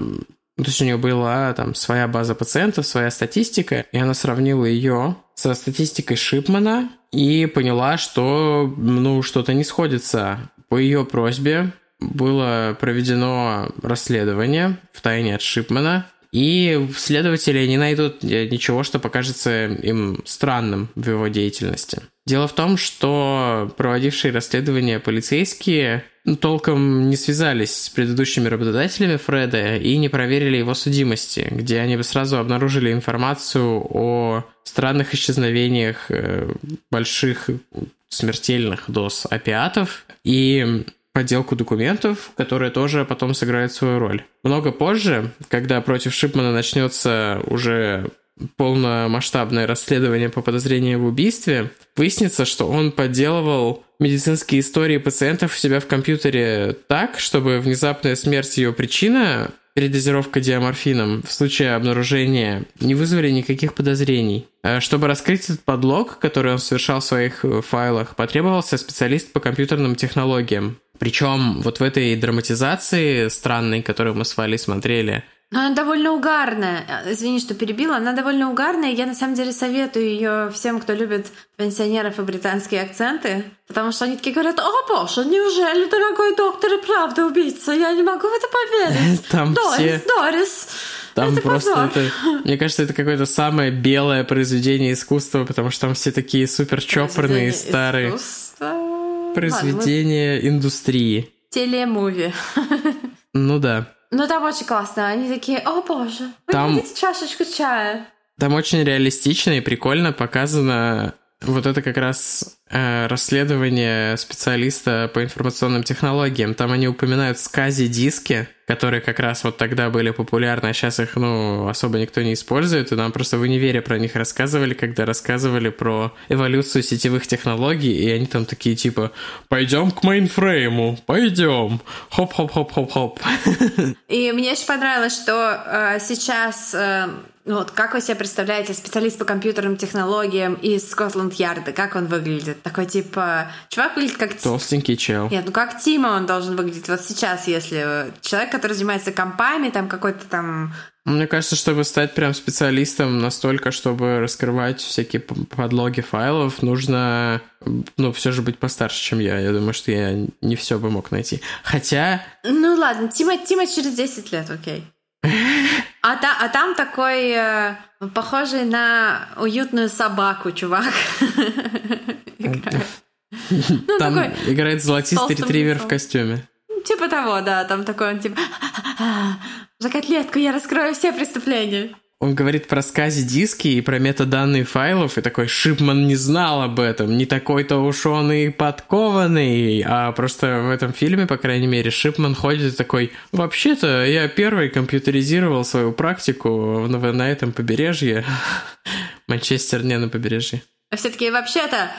ну, то есть у нее была там своя база пациентов, своя статистика, и она сравнила ее со статистикой Шипмана и поняла, что ну, что-то не сходится. По ее просьбе было проведено расследование в тайне от Шипмана, и следователи не найдут ничего, что покажется им странным в его деятельности. Дело в том, что проводившие расследование полицейские толком не связались с предыдущими работодателями Фреда и не проверили его судимости, где они бы сразу обнаружили информацию о странных исчезновениях э, больших смертельных доз опиатов и подделку документов, которая тоже потом сыграет свою роль. Много позже, когда против Шипмана начнется уже полномасштабное расследование по подозрению в убийстве, выяснится, что он подделывал медицинские истории пациентов у себя в компьютере так, чтобы внезапная смерть ее причина передозировка диаморфином в случае обнаружения не вызвали никаких подозрений. Э, чтобы раскрыть этот подлог, который он совершал в своих э, файлах, потребовался специалист по компьютерным технологиям. Причем вот в этой драматизации странной, которую мы с Валей смотрели, но она довольно угарная. Э, извини, что перебила. Она довольно угарная. Я на самом деле советую ее всем, кто любит пенсионеров и британские акценты. Потому что они такие говорят, о боже, неужели, дорогой доктор, и правда убийца? Я не могу в это поверить. Там Дорис, все... Дорис. Там это просто позор. это, мне кажется, это какое-то самое белое произведение искусства, потому что там все такие супер чопорные, Произведение старые искусства. произведения Ладно, индустрии. мы- Телемуви. Ну да. Ну там очень классно. Они такие, о боже, вы Там- хотите чашечку чая? Там очень реалистично и прикольно показано вот это как раз э, расследование специалиста по информационным технологиям. Там они упоминают скази-диски, которые как раз вот тогда были популярны, а сейчас их, ну, особо никто не использует, и нам просто в универе про них рассказывали, когда рассказывали про эволюцию сетевых технологий, и они там такие типа «Пойдем к мейнфрейму, пойдем, хоп-хоп-хоп-хоп-хоп». И мне очень понравилось, что э, сейчас, э, вот как вы себе представляете, специалист по компьютерным технологиям из Скотланд-Ярда, как он выглядит? Такой типа, чувак выглядит как... Толстенький чел. Нет, ну как Тима он должен выглядеть вот сейчас, если э, человек, который занимается компами, там какой-то там... Мне кажется, чтобы стать прям специалистом настолько, чтобы раскрывать всякие подлоги файлов, нужно, ну, все же быть постарше, чем я. Я думаю, что я не все бы мог найти. Хотя, Ну ладно, Тима, Тима через 10 лет, окей. А, та, а там такой э, похожий на уютную собаку, чувак. Ну, там такой, играет золотистый ретривер лицом. в костюме. типа того, да, там такой он типа за котлетку я раскрою все преступления. Он говорит про скази-диски и про метаданные файлов, и такой Шипман не знал об этом, не такой-то уж он и подкованный, а просто в этом фильме, по крайней мере, Шипман ходит и такой, вообще-то я первый компьютеризировал свою практику на, на этом побережье. Манчестер не на побережье. А все таки вообще-то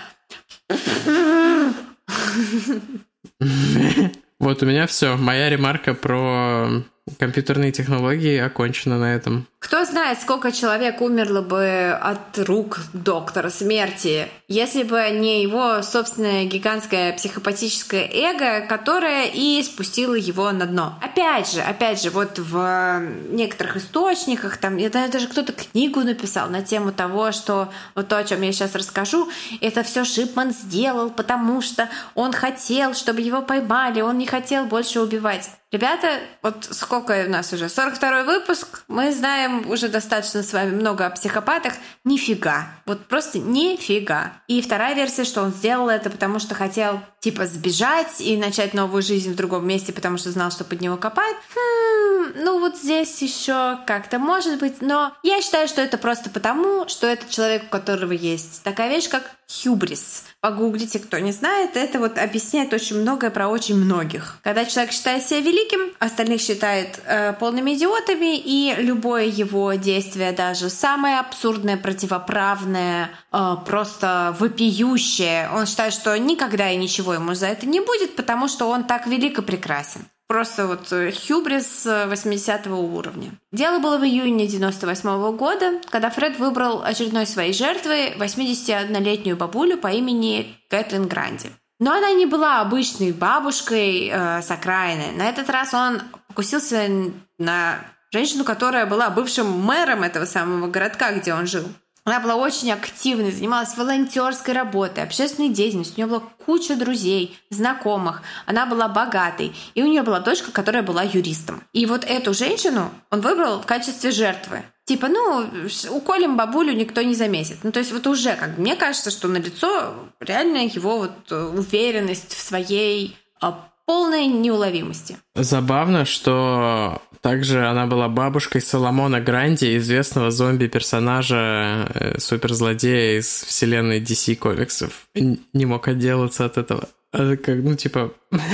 Вот у меня все. Моя ремарка про компьютерные технологии окончена на этом. Кто знает, сколько человек умерло бы от рук доктора смерти, если бы не его собственное гигантское психопатическое эго, которое и спустило его на дно. Опять же, опять же, вот в некоторых источниках, там, знаю, даже кто-то книгу написал на тему того, что вот то, о чем я сейчас расскажу, это все Шипман сделал, потому что он хотел, чтобы его поймали, он не хотел больше убивать. Ребята, вот сколько у нас уже? 42 выпуск. Мы знаем уже достаточно с вами много о психопатах. Нифига. Вот просто нифига. И вторая версия, что он сделал это, потому что хотел типа сбежать и начать новую жизнь в другом месте, потому что знал, что под него копают. Хм, ну вот здесь еще как-то может быть, но я считаю, что это просто потому, что это человек, у которого есть такая вещь, как хюбрис. Погуглите, кто не знает, это вот объясняет очень многое про очень многих. Когда человек считает себя великим, остальных считает э, полными идиотами, и любое его действие, даже самое абсурдное, противоправное, э, просто вопиющее, он считает, что никогда и ничего ему за это не будет, потому что он так велик и прекрасен. Просто вот хюбрис э, 80 уровня. Дело было в июне 98 года, когда Фред выбрал очередной своей жертвой 81-летнюю бабулю по имени Кэтлин Гранди. Но она не была обычной бабушкой э, с окраины. На этот раз он покусился на женщину, которая была бывшим мэром этого самого городка, где он жил. Она была очень активной, занималась волонтерской работой, общественной деятельностью. У нее была куча друзей, знакомых. Она была богатой. И у нее была дочка, которая была юристом. И вот эту женщину он выбрал в качестве жертвы. Типа, ну, уколем бабулю никто не заметит. Ну, то есть вот уже, как мне кажется, что на лицо реально его вот э, уверенность в своей э, полной неуловимости. Забавно, что также она была бабушкой Соломона Гранди, известного зомби-персонажа, э, суперзлодея из вселенной DC комиксов. Н- Не мог отделаться от этого. Это как, ну, типа...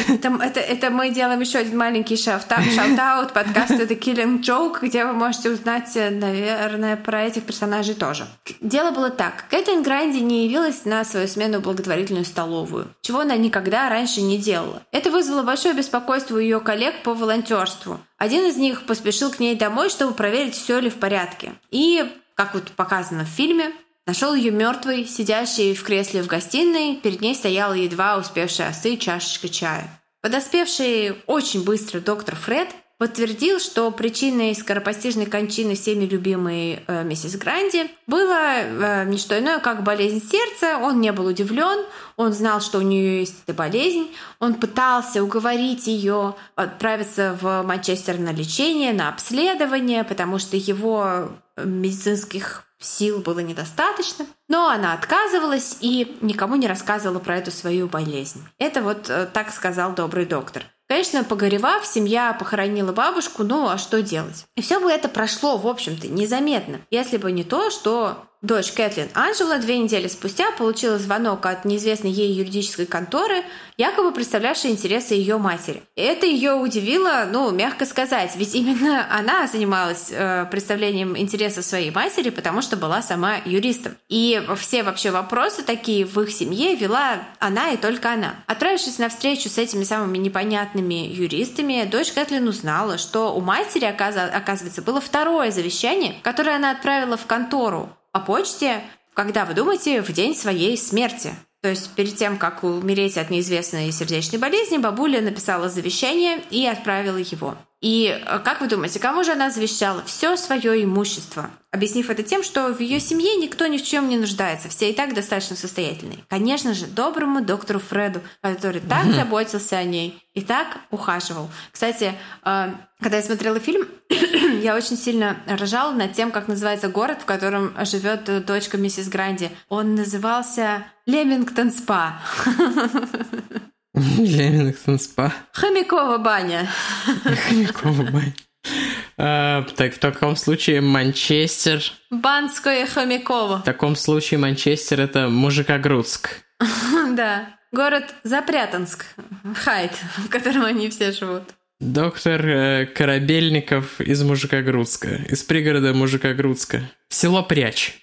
Это, это, это мы делаем еще один маленький shout-out подкаста The Killing Joke, где вы можете узнать, наверное, про этих персонажей тоже. Дело было так. Кэтлин Гранди не явилась на свою смену благотворительную столовую, чего она никогда раньше не делала. Это вызвало большое беспокойство у ее коллег по волонтерству. Один из них поспешил к ней домой, чтобы проверить, все ли в порядке. И, как вот показано в фильме, Нашел ее мертвой, сидящей в кресле в гостиной, перед ней стояла едва успевшая остыть чашечка чая. Подоспевший очень быстро доктор Фред подтвердил, что причиной скоропостижной кончины всеми любимой э, миссис Гранди было э, не что иное, как болезнь сердца. Он не был удивлен, он знал, что у нее есть эта болезнь. Он пытался уговорить ее отправиться в Манчестер на лечение, на обследование, потому что его медицинских сил было недостаточно, но она отказывалась и никому не рассказывала про эту свою болезнь. Это вот э, так сказал добрый доктор. Конечно, погоревав, семья похоронила бабушку, ну а что делать? И все бы это прошло, в общем-то, незаметно, если бы не то, что Дочь Кэтлин Анжела две недели спустя получила звонок от неизвестной ей юридической конторы, якобы представлявшей интересы ее матери. Это ее удивило, ну, мягко сказать, ведь именно она занималась э, представлением интересов своей матери, потому что была сама юристом. И все вообще вопросы такие в их семье вела она и только она. Отправившись на встречу с этими самыми непонятными юристами, дочь Кэтлин узнала, что у матери, оказывается, было второе завещание, которое она отправила в контору по почте, когда вы думаете, в день своей смерти. То есть перед тем, как умереть от неизвестной сердечной болезни, бабуля написала завещание и отправила его. И э, как вы думаете, кому же она завещала все свое имущество? Объяснив это тем, что в ее семье никто ни в чем не нуждается, все и так достаточно состоятельные. Конечно же, доброму доктору Фреду, который так заботился о ней и так ухаживал. Кстати, э, когда я смотрела фильм, я очень сильно ржала над тем, как называется город, в котором живет дочка миссис Гранди. Он назывался Лемингтон Спа. Лемингтон Спа. Хомякова баня. Хомякова баня. А, так, в таком случае Манчестер... Банское Хомяково. В таком случае Манчестер это Мужикогрудск. Да. Город Запрятанск. Хайт, в котором они все живут. Доктор э, Корабельников из Мужикогрудска. Из пригорода Мужикогрудска. Село Пряч.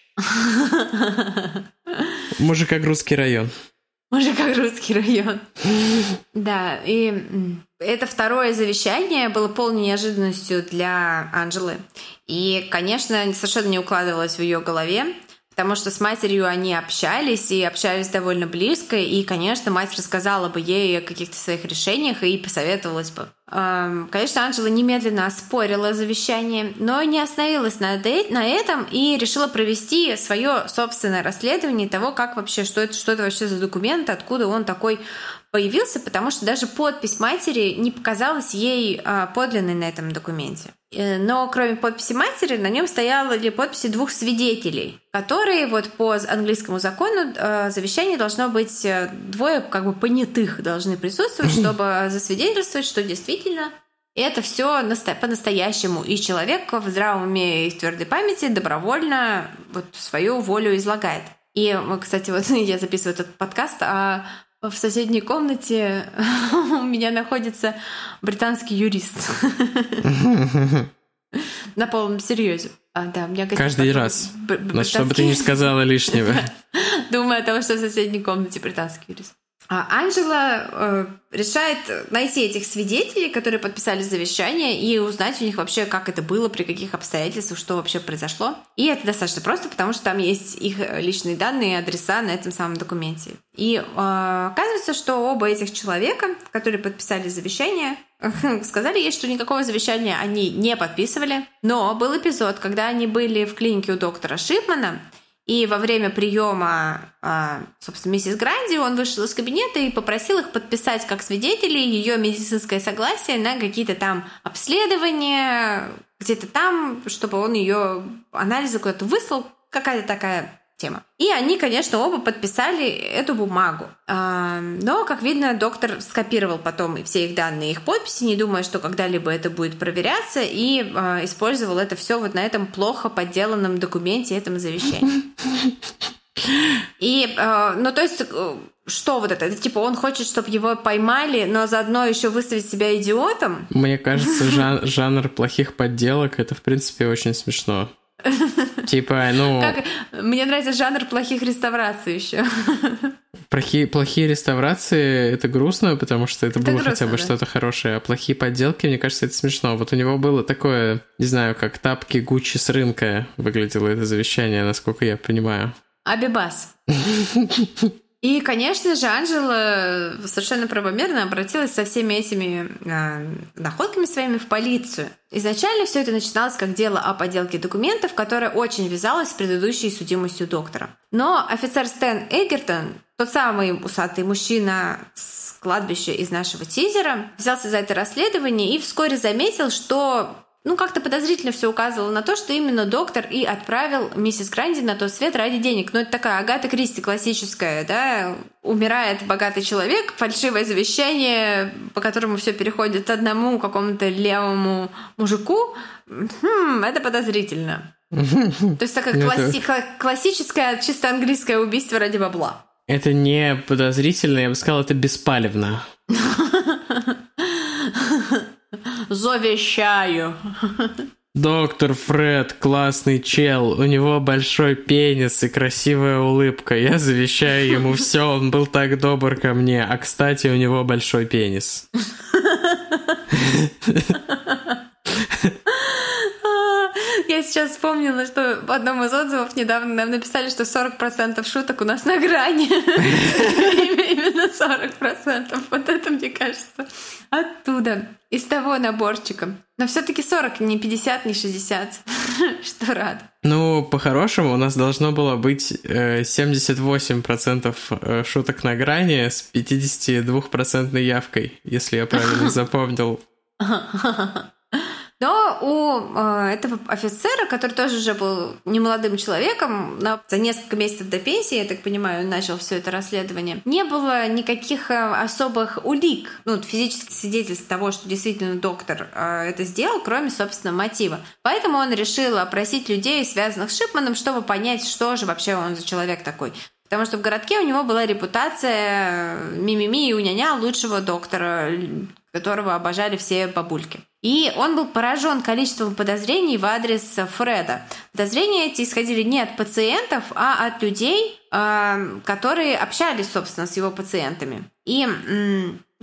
Мужикогрудский район. Мужикогрудский район. Да, и это второе завещание было полной неожиданностью для Анжелы. И, конечно, совершенно не укладывалось в ее голове, потому что с матерью они общались и общались довольно близко, и, конечно, мать рассказала бы ей о каких-то своих решениях и посоветовалась бы. Конечно, Анжела немедленно оспорила завещание, но не остановилась на этом и решила провести свое собственное расследование того, как вообще, что это, что это вообще за документ, откуда он такой появился, потому что даже подпись матери не показалась ей а, подлинной на этом документе. Э, но кроме подписи матери, на нем стояли подписи двух свидетелей, которые вот по английскому закону э, завещание должно быть э, двое как бы понятых должны присутствовать, чтобы засвидетельствовать, что действительно это все по-настоящему. И человек в здравом уме и в твердой памяти добровольно вот свою волю излагает. И, кстати, вот я записываю этот подкаст, а в соседней комнате у меня находится британский юрист. На полном серьезе. А, да, у меня Каждый раз. Но чтобы ты не сказала лишнего. Думаю о том, что в соседней комнате британский юрист. А Анжела э, решает найти этих свидетелей, которые подписали завещание, и узнать у них вообще, как это было, при каких обстоятельствах, что вообще произошло. И это достаточно просто, потому что там есть их личные данные и адреса на этом самом документе. И э, оказывается, что оба этих человека, которые подписали завещание, сказали ей, что никакого завещания они не подписывали. Но был эпизод, когда они были в клинике у доктора Шипмана, и во время приема, а, собственно, миссис Гранди, он вышел из кабинета и попросил их подписать как свидетелей ее медицинское согласие на какие-то там обследования, где-то там, чтобы он ее анализы куда-то выслал. Какая-то такая тема. И они, конечно, оба подписали эту бумагу. А, но, как видно, доктор скопировал потом все их данные, их подписи, не думая, что когда-либо это будет проверяться, и а, использовал это все вот на этом плохо подделанном документе, этом завещании. И, а, ну, то есть, что вот это? это? Типа он хочет, чтобы его поймали, но заодно еще выставить себя идиотом? Мне кажется, жан- жанр плохих подделок это в принципе очень смешно. Типа, ну... Как... Мне нравится жанр плохих реставраций еще. Плохие, плохие реставрации это грустно, потому что это, это было грустно, хотя бы да. что-то хорошее. А плохие подделки, мне кажется, это смешно. Вот у него было такое, не знаю, как тапки Гуччи с рынка выглядело это завещание, насколько я понимаю. Абибас. И, конечно же, Анжела совершенно правомерно обратилась со всеми этими э, находками своими в полицию. Изначально все это начиналось как дело о подделке документов, которое очень вязалось с предыдущей судимостью доктора. Но офицер Стэн Эггертон, тот самый усатый мужчина с кладбища из нашего тизера, взялся за это расследование и вскоре заметил, что ну, как-то подозрительно все указывало на то, что именно доктор и отправил миссис Гранди на тот свет ради денег. Ну, это такая Агата Кристи классическая, да, умирает богатый человек, фальшивое завещание, по которому все переходит одному какому-то левому мужику. Хм, это подозрительно. То есть такое класси- классическое, чисто английское убийство ради бабла. Это не подозрительно, я бы сказал, это беспалевно. Завещаю. Доктор Фред, классный чел, у него большой пенис и красивая улыбка. Я завещаю ему все, он был так добр ко мне. А кстати, у него большой пенис. Сейчас вспомнила, что в одном из отзывов недавно нам написали, что 40% шуток у нас на грани. Именно 40%. Вот это, мне кажется, оттуда, из того наборчика. Но все таки 40, не 50, не 60. Что рад. Ну, по-хорошему, у нас должно было быть 78% э, э, шуток на грани с 52% явкой, если я правильно запомнил. Но у э, этого офицера, который тоже уже был немолодым человеком, на, за несколько месяцев до пенсии, я так понимаю, он начал все это расследование, не было никаких э, особых улик, ну, физических свидетельств того, что действительно доктор э, это сделал, кроме, собственно, мотива. Поэтому он решил опросить людей, связанных с Шипманом, чтобы понять, что же вообще он за человек такой. Потому что в городке у него была репутация э, мимими и уняня лучшего доктора, которого обожали все бабульки. И он был поражен количеством подозрений в адрес Фреда. Подозрения эти исходили не от пациентов, а от людей, а, которые общались, собственно, с его пациентами. И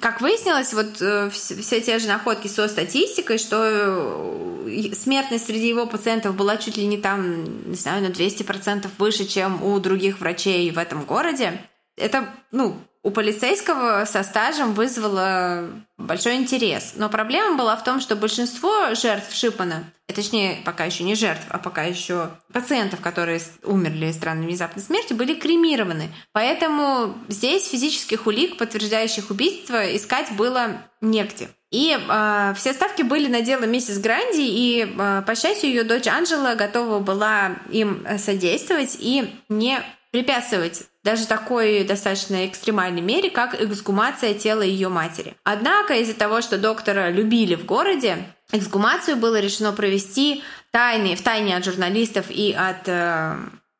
как выяснилось, вот э, все те же находки со статистикой, что э, смертность среди его пациентов была чуть ли не там, не знаю, на 200% выше, чем у других врачей в этом городе. Это, ну, у полицейского со стажем вызвало большой интерес. Но проблема была в том, что большинство жертв Шипана, и точнее, пока еще не жертв, а пока еще пациентов, которые умерли странной внезапной смертью, были кремированы. Поэтому здесь физических улик, подтверждающих убийство, искать было негде. И э, все ставки были на дело миссис Гранди, и, э, по счастью, ее дочь Анжела готова была им содействовать и не препятствовать даже такой достаточно экстремальной мере, как эксгумация тела ее матери. Однако из-за того, что доктора любили в городе, эксгумацию было решено провести тайны, в тайне от журналистов и от э,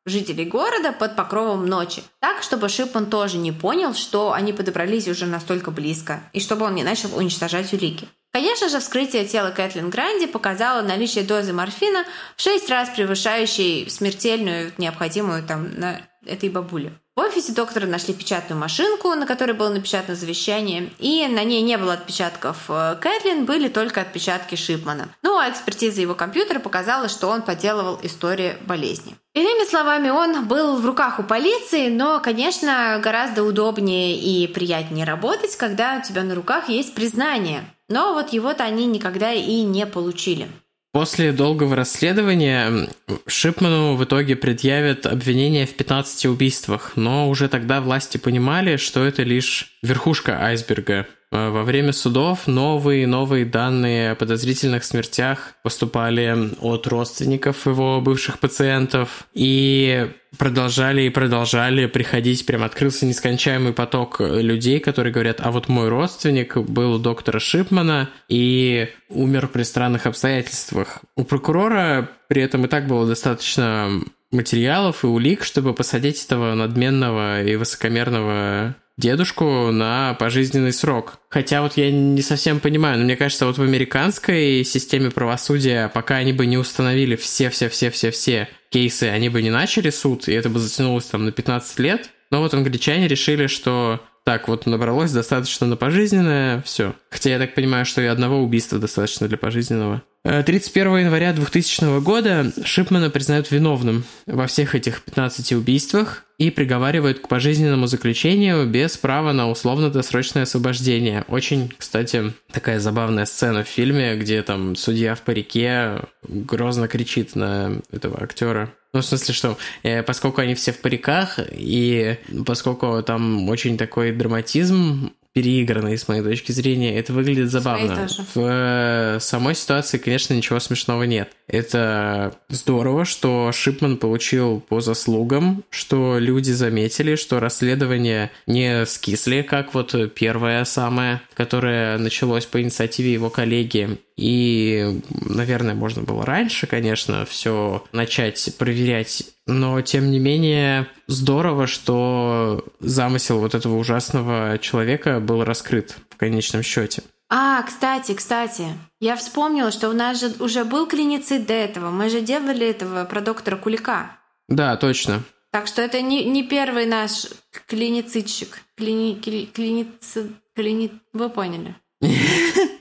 жителей города под покровом ночи. Так, чтобы Шипман тоже не понял, что они подобрались уже настолько близко, и чтобы он не начал уничтожать улики. Конечно же, вскрытие тела Кэтлин Гранди показало наличие дозы морфина в 6 раз превышающей смертельную, необходимую там на этой бабуле. В офисе доктора нашли печатную машинку, на которой было напечатано завещание, и на ней не было отпечатков э, Кэтлин, были только отпечатки Шипмана. Ну а экспертиза его компьютера показала, что он подделывал историю болезни. Иными словами, он был в руках у полиции, но, конечно, гораздо удобнее и приятнее работать, когда у тебя на руках есть признание. Но вот его-то они никогда и не получили. После долгого расследования Шипману в итоге предъявят обвинение в 15 убийствах, но уже тогда власти понимали, что это лишь верхушка айсберга. Э, во время судов новые и новые данные о подозрительных смертях поступали от родственников его бывших пациентов и продолжали и продолжали приходить, прям открылся нескончаемый поток людей, которые говорят, а вот мой родственник был у доктора Шипмана и умер при странных обстоятельствах. У прокурора при этом и так было достаточно материалов и улик, чтобы посадить этого надменного и высокомерного дедушку на пожизненный срок. Хотя вот я не совсем понимаю, но мне кажется, вот в американской системе правосудия, пока они бы не установили все-все-все-все-все кейсы, они бы не начали суд, и это бы затянулось там на 15 лет. Но вот англичане решили, что так, вот набралось достаточно на пожизненное, все. Хотя я так понимаю, что и одного убийства достаточно для пожизненного. 31 э, января 2000 года Шипмана признают виновным во всех этих 15 убийствах и приговаривают к пожизненному заключению без права на условно-досрочное освобождение. Очень, кстати, такая забавная сцена в фильме, где там судья в парике грозно кричит на этого актера. Ну, в смысле, что э, поскольку они все в париках, и поскольку там очень такой драматизм переигранный, с моей точки зрения. Это выглядит забавно. В э, самой ситуации, конечно, ничего смешного нет. Это здорово, что Шипман получил по заслугам, что люди заметили, что расследование не скисли, как вот первое самое, которое началось по инициативе его коллеги. И, наверное, можно было раньше, конечно, все начать проверять но тем не менее здорово, что замысел вот этого ужасного человека был раскрыт в конечном счете. А, кстати, кстати, я вспомнила, что у нас же уже был клиницид до этого. Мы же делали этого про доктора Кулика. Да, точно. Так что это не, не первый наш клиницидщик. Клини, кли, клиницид, клини... Вы поняли.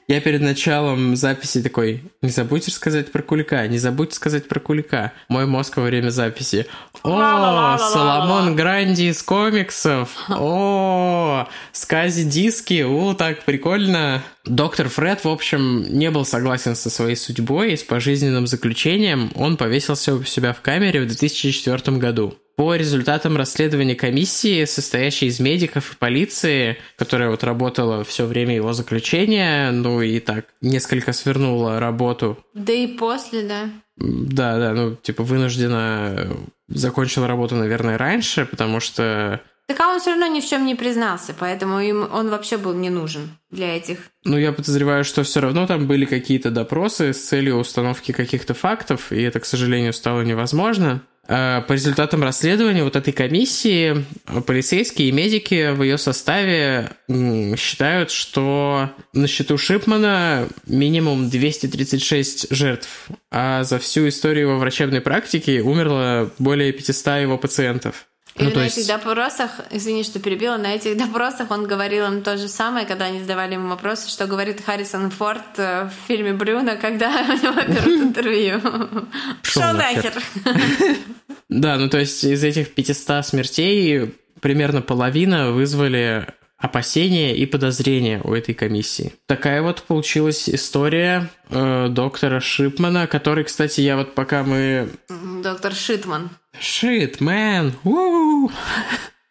Я перед началом записи такой, не забудьте сказать про Кулика, не забудьте сказать про Кулика. Мой мозг во время записи. О, Соломон Гранди из комиксов. О, скази диски. О, так прикольно. Доктор Фред, в общем, не был согласен со своей судьбой и с пожизненным заключением. Он повесился у себя в камере в 2004 году. По результатам расследования комиссии, состоящей из медиков и полиции, которая вот работала все время его заключения, ну и так несколько свернула работу. Да и после, да. Да, да, ну типа вынуждена закончила работу, наверное, раньше, потому что так а он все равно ни в чем не признался, поэтому им он вообще был не нужен для этих. Ну, я подозреваю, что все равно там были какие-то допросы с целью установки каких-то фактов, и это, к сожалению, стало невозможно. Э, по результатам расследования вот этой комиссии полицейские и медики в ее составе считают, что на счету Шипмана минимум 236 жертв, а за всю историю его врачебной практики умерло более 500 его пациентов. Или ну, на есть... этих допросах, извини, что перебила, на этих допросах он говорил им то же самое, когда они задавали ему вопросы, что говорит Харрисон Форд э, в фильме Брюна, когда у него берут интервью. Шел нахер. Да, ну то есть из этих 500 смертей примерно половина вызвали опасения и подозрения у этой комиссии. Такая вот получилась история э, доктора Шипмана, который, кстати, я вот пока мы... Доктор Шитман. Шитмен!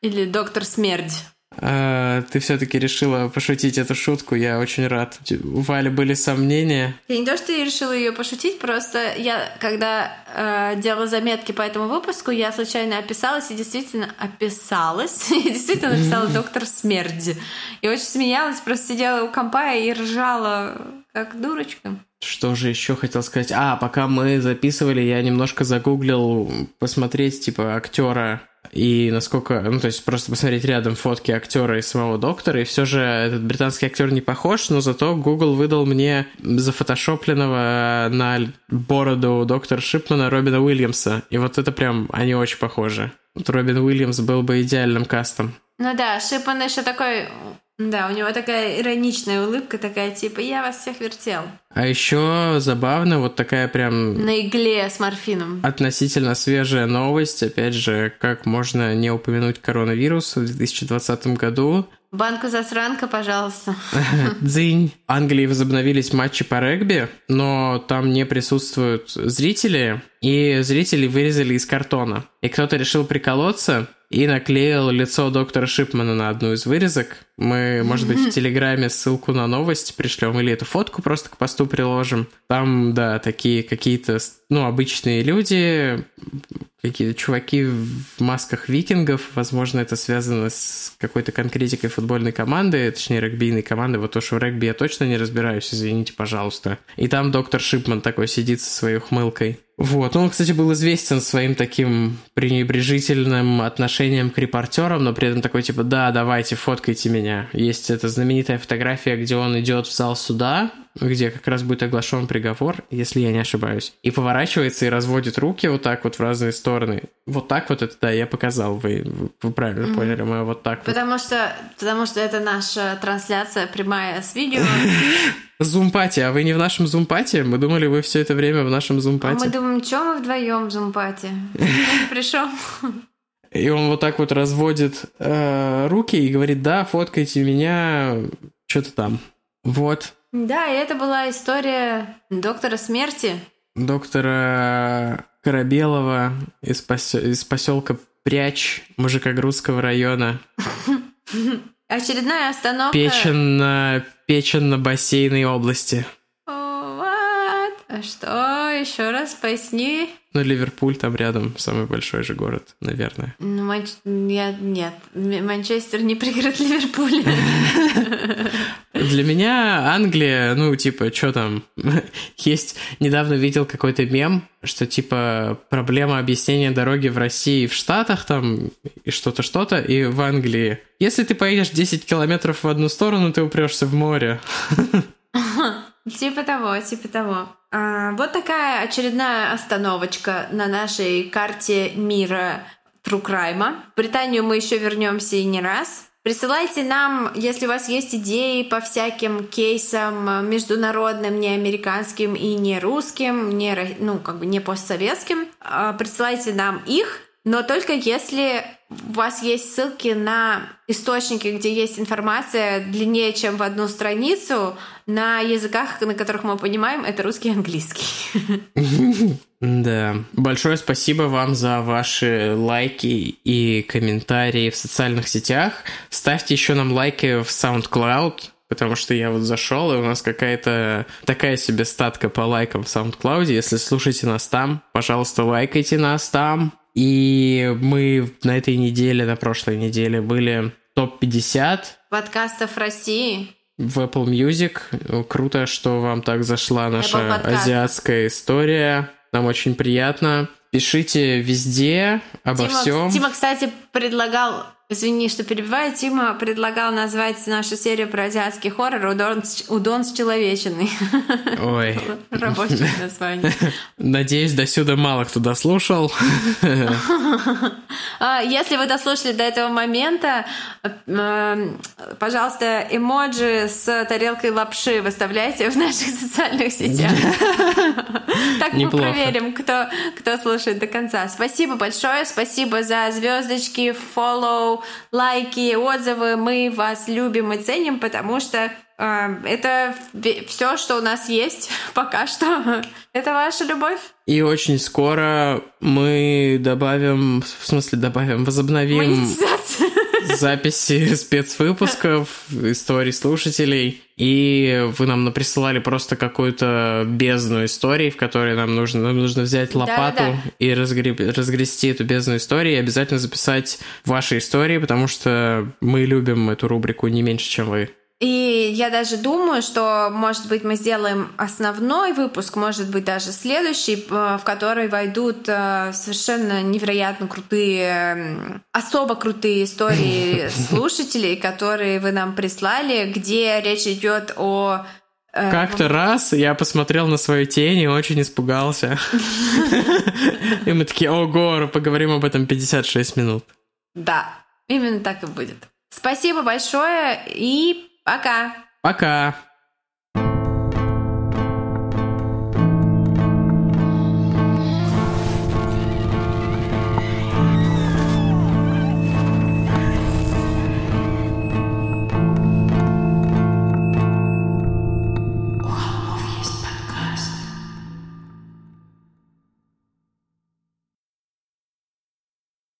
Или доктор Смерть. А, ты все-таки решила пошутить эту шутку, я очень рад. У Вали были сомнения. Я не то, что я решила ее пошутить, просто я, когда э, делала заметки по этому выпуску, я случайно описалась и действительно описалась, и действительно написала доктор Смерди. И очень смеялась, просто сидела у компа и ржала как дурочка. Что же еще хотел сказать? А, пока мы записывали, я немножко загуглил посмотреть, типа, актера и насколько, ну, то есть просто посмотреть рядом фотки актера и самого доктора, и все же этот британский актер не похож, но зато Google выдал мне зафотошопленного на бороду доктора Шипмана Робина Уильямса, и вот это прям, они очень похожи. Вот Робин Уильямс был бы идеальным кастом. Ну да, Шипман еще такой да, у него такая ироничная улыбка, такая типа «я вас всех вертел». А еще забавно, вот такая прям... На игле с морфином. Относительно свежая новость, опять же, как можно не упомянуть коронавирус в 2020 году. Банку засранка, пожалуйста. Дзынь. Англии возобновились матчи по регби, но там не присутствуют зрители, и зрители вырезали из картона. И кто-то решил приколоться и наклеил лицо доктора Шипмана на одну из вырезок. Мы, может быть, в Телеграме ссылку на новость пришлем или эту фотку просто к посту приложим. Там, да, такие какие-то, ну, обычные люди, какие-то чуваки в масках викингов. Возможно, это связано с какой-то конкретикой футбольной команды, точнее, регбийной команды. Вот то, что в регби я точно не разбираюсь, извините, пожалуйста. И там доктор Шипман такой сидит со своей ухмылкой. Вот. Он, кстати, был известен своим таким пренебрежительным отношением к репортерам, но при этом такой типа, да, давайте, фоткайте меня. Есть эта знаменитая фотография, где он идет в зал суда, где как раз будет оглашен приговор, если я не ошибаюсь, и поворачивается и разводит руки вот так вот в разные стороны. Вот так вот это, да, я показал, вы, вы правильно mm-hmm. поняли, мы вот так потому вот. Что, потому что это наша трансляция прямая с видео. Зумпати, а вы не в нашем зумпате? Мы думали, вы все это время в нашем зумпате. А мы думаем, что мы вдвоем в зумпате? Пришел. И он вот так вот разводит э, руки и говорит, да, фоткайте меня, что-то там. Вот. Да, и это была история доктора смерти. Доктора Корабелова из, посел... из поселка Пряч Мужикогрузского района. Очередная остановка. Печен, печенно-бассейной области. А что? Еще раз поясни. Ну, Ливерпуль там рядом, самый большой же город, наверное. Ну, Манч... я... нет, Манчестер не пригород Ливерпуля. Для меня Англия, ну, типа, что там? Есть, недавно видел какой-то мем, что, типа, проблема объяснения дороги в России и в Штатах там, и что-то, что-то, и в Англии. Если ты поедешь 10 километров в одну сторону, ты упрешься в море. Типа того, типа того. А, вот такая очередная остановочка на нашей карте мира Трукрайма. В Британию мы еще вернемся и не раз. Присылайте нам, если у вас есть идеи по всяким кейсам международным, не американским и не русским, не, ну, как бы не постсоветским. А, присылайте нам их, но только если у вас есть ссылки на источники, где есть информация длиннее, чем в одну страницу, на языках, на которых мы понимаем, это русский и английский. Да. Большое спасибо вам за ваши лайки и комментарии в социальных сетях. Ставьте еще нам лайки в SoundCloud, потому что я вот зашел, и у нас какая-то такая себе статка по лайкам в SoundCloud. Если слушаете нас там, пожалуйста, лайкайте нас там. И мы на этой неделе, на прошлой неделе были топ-50 подкастов России в Apple Music. Круто, что вам так зашла наша азиатская история. Нам очень приятно. Пишите везде обо Тима, всем. Тима, кстати, предлагал Извини, что перебиваю. Тима предлагал назвать нашу серию про азиатский хоррор «Удон, Удон с человечиной». Ой. Рабочее название. Надеюсь, до сюда мало кто дослушал. А, если вы дослушали до этого момента, э, пожалуйста, эмоджи с тарелкой лапши выставляйте в наших социальных сетях. Так мы проверим, кто, кто слушает до конца. Спасибо большое, спасибо за звездочки, follow, лайки, отзывы. Мы вас любим и ценим, потому что э, это все, что у нас есть пока что. это ваша любовь. И очень скоро мы добавим, в смысле добавим, возобновим записи спецвыпусков, историй слушателей. И вы нам присылали просто какую-то бездну историй, в которой нам нужно, нам нужно взять лопату да, да, да. и разгреб, разгрести эту бездну истории и обязательно записать ваши истории, потому что мы любим эту рубрику не меньше, чем вы. И я даже думаю, что, может быть, мы сделаем основной выпуск, может быть, даже следующий, э, в который войдут э, совершенно невероятно крутые, особо крутые истории слушателей, которые вы нам прислали, где речь идет о э, как-то раз я посмотрел на свою тень и очень испугался. И мы такие, ого, поговорим об этом 56 минут. Да, именно так и будет. Спасибо большое и Пока. Пока.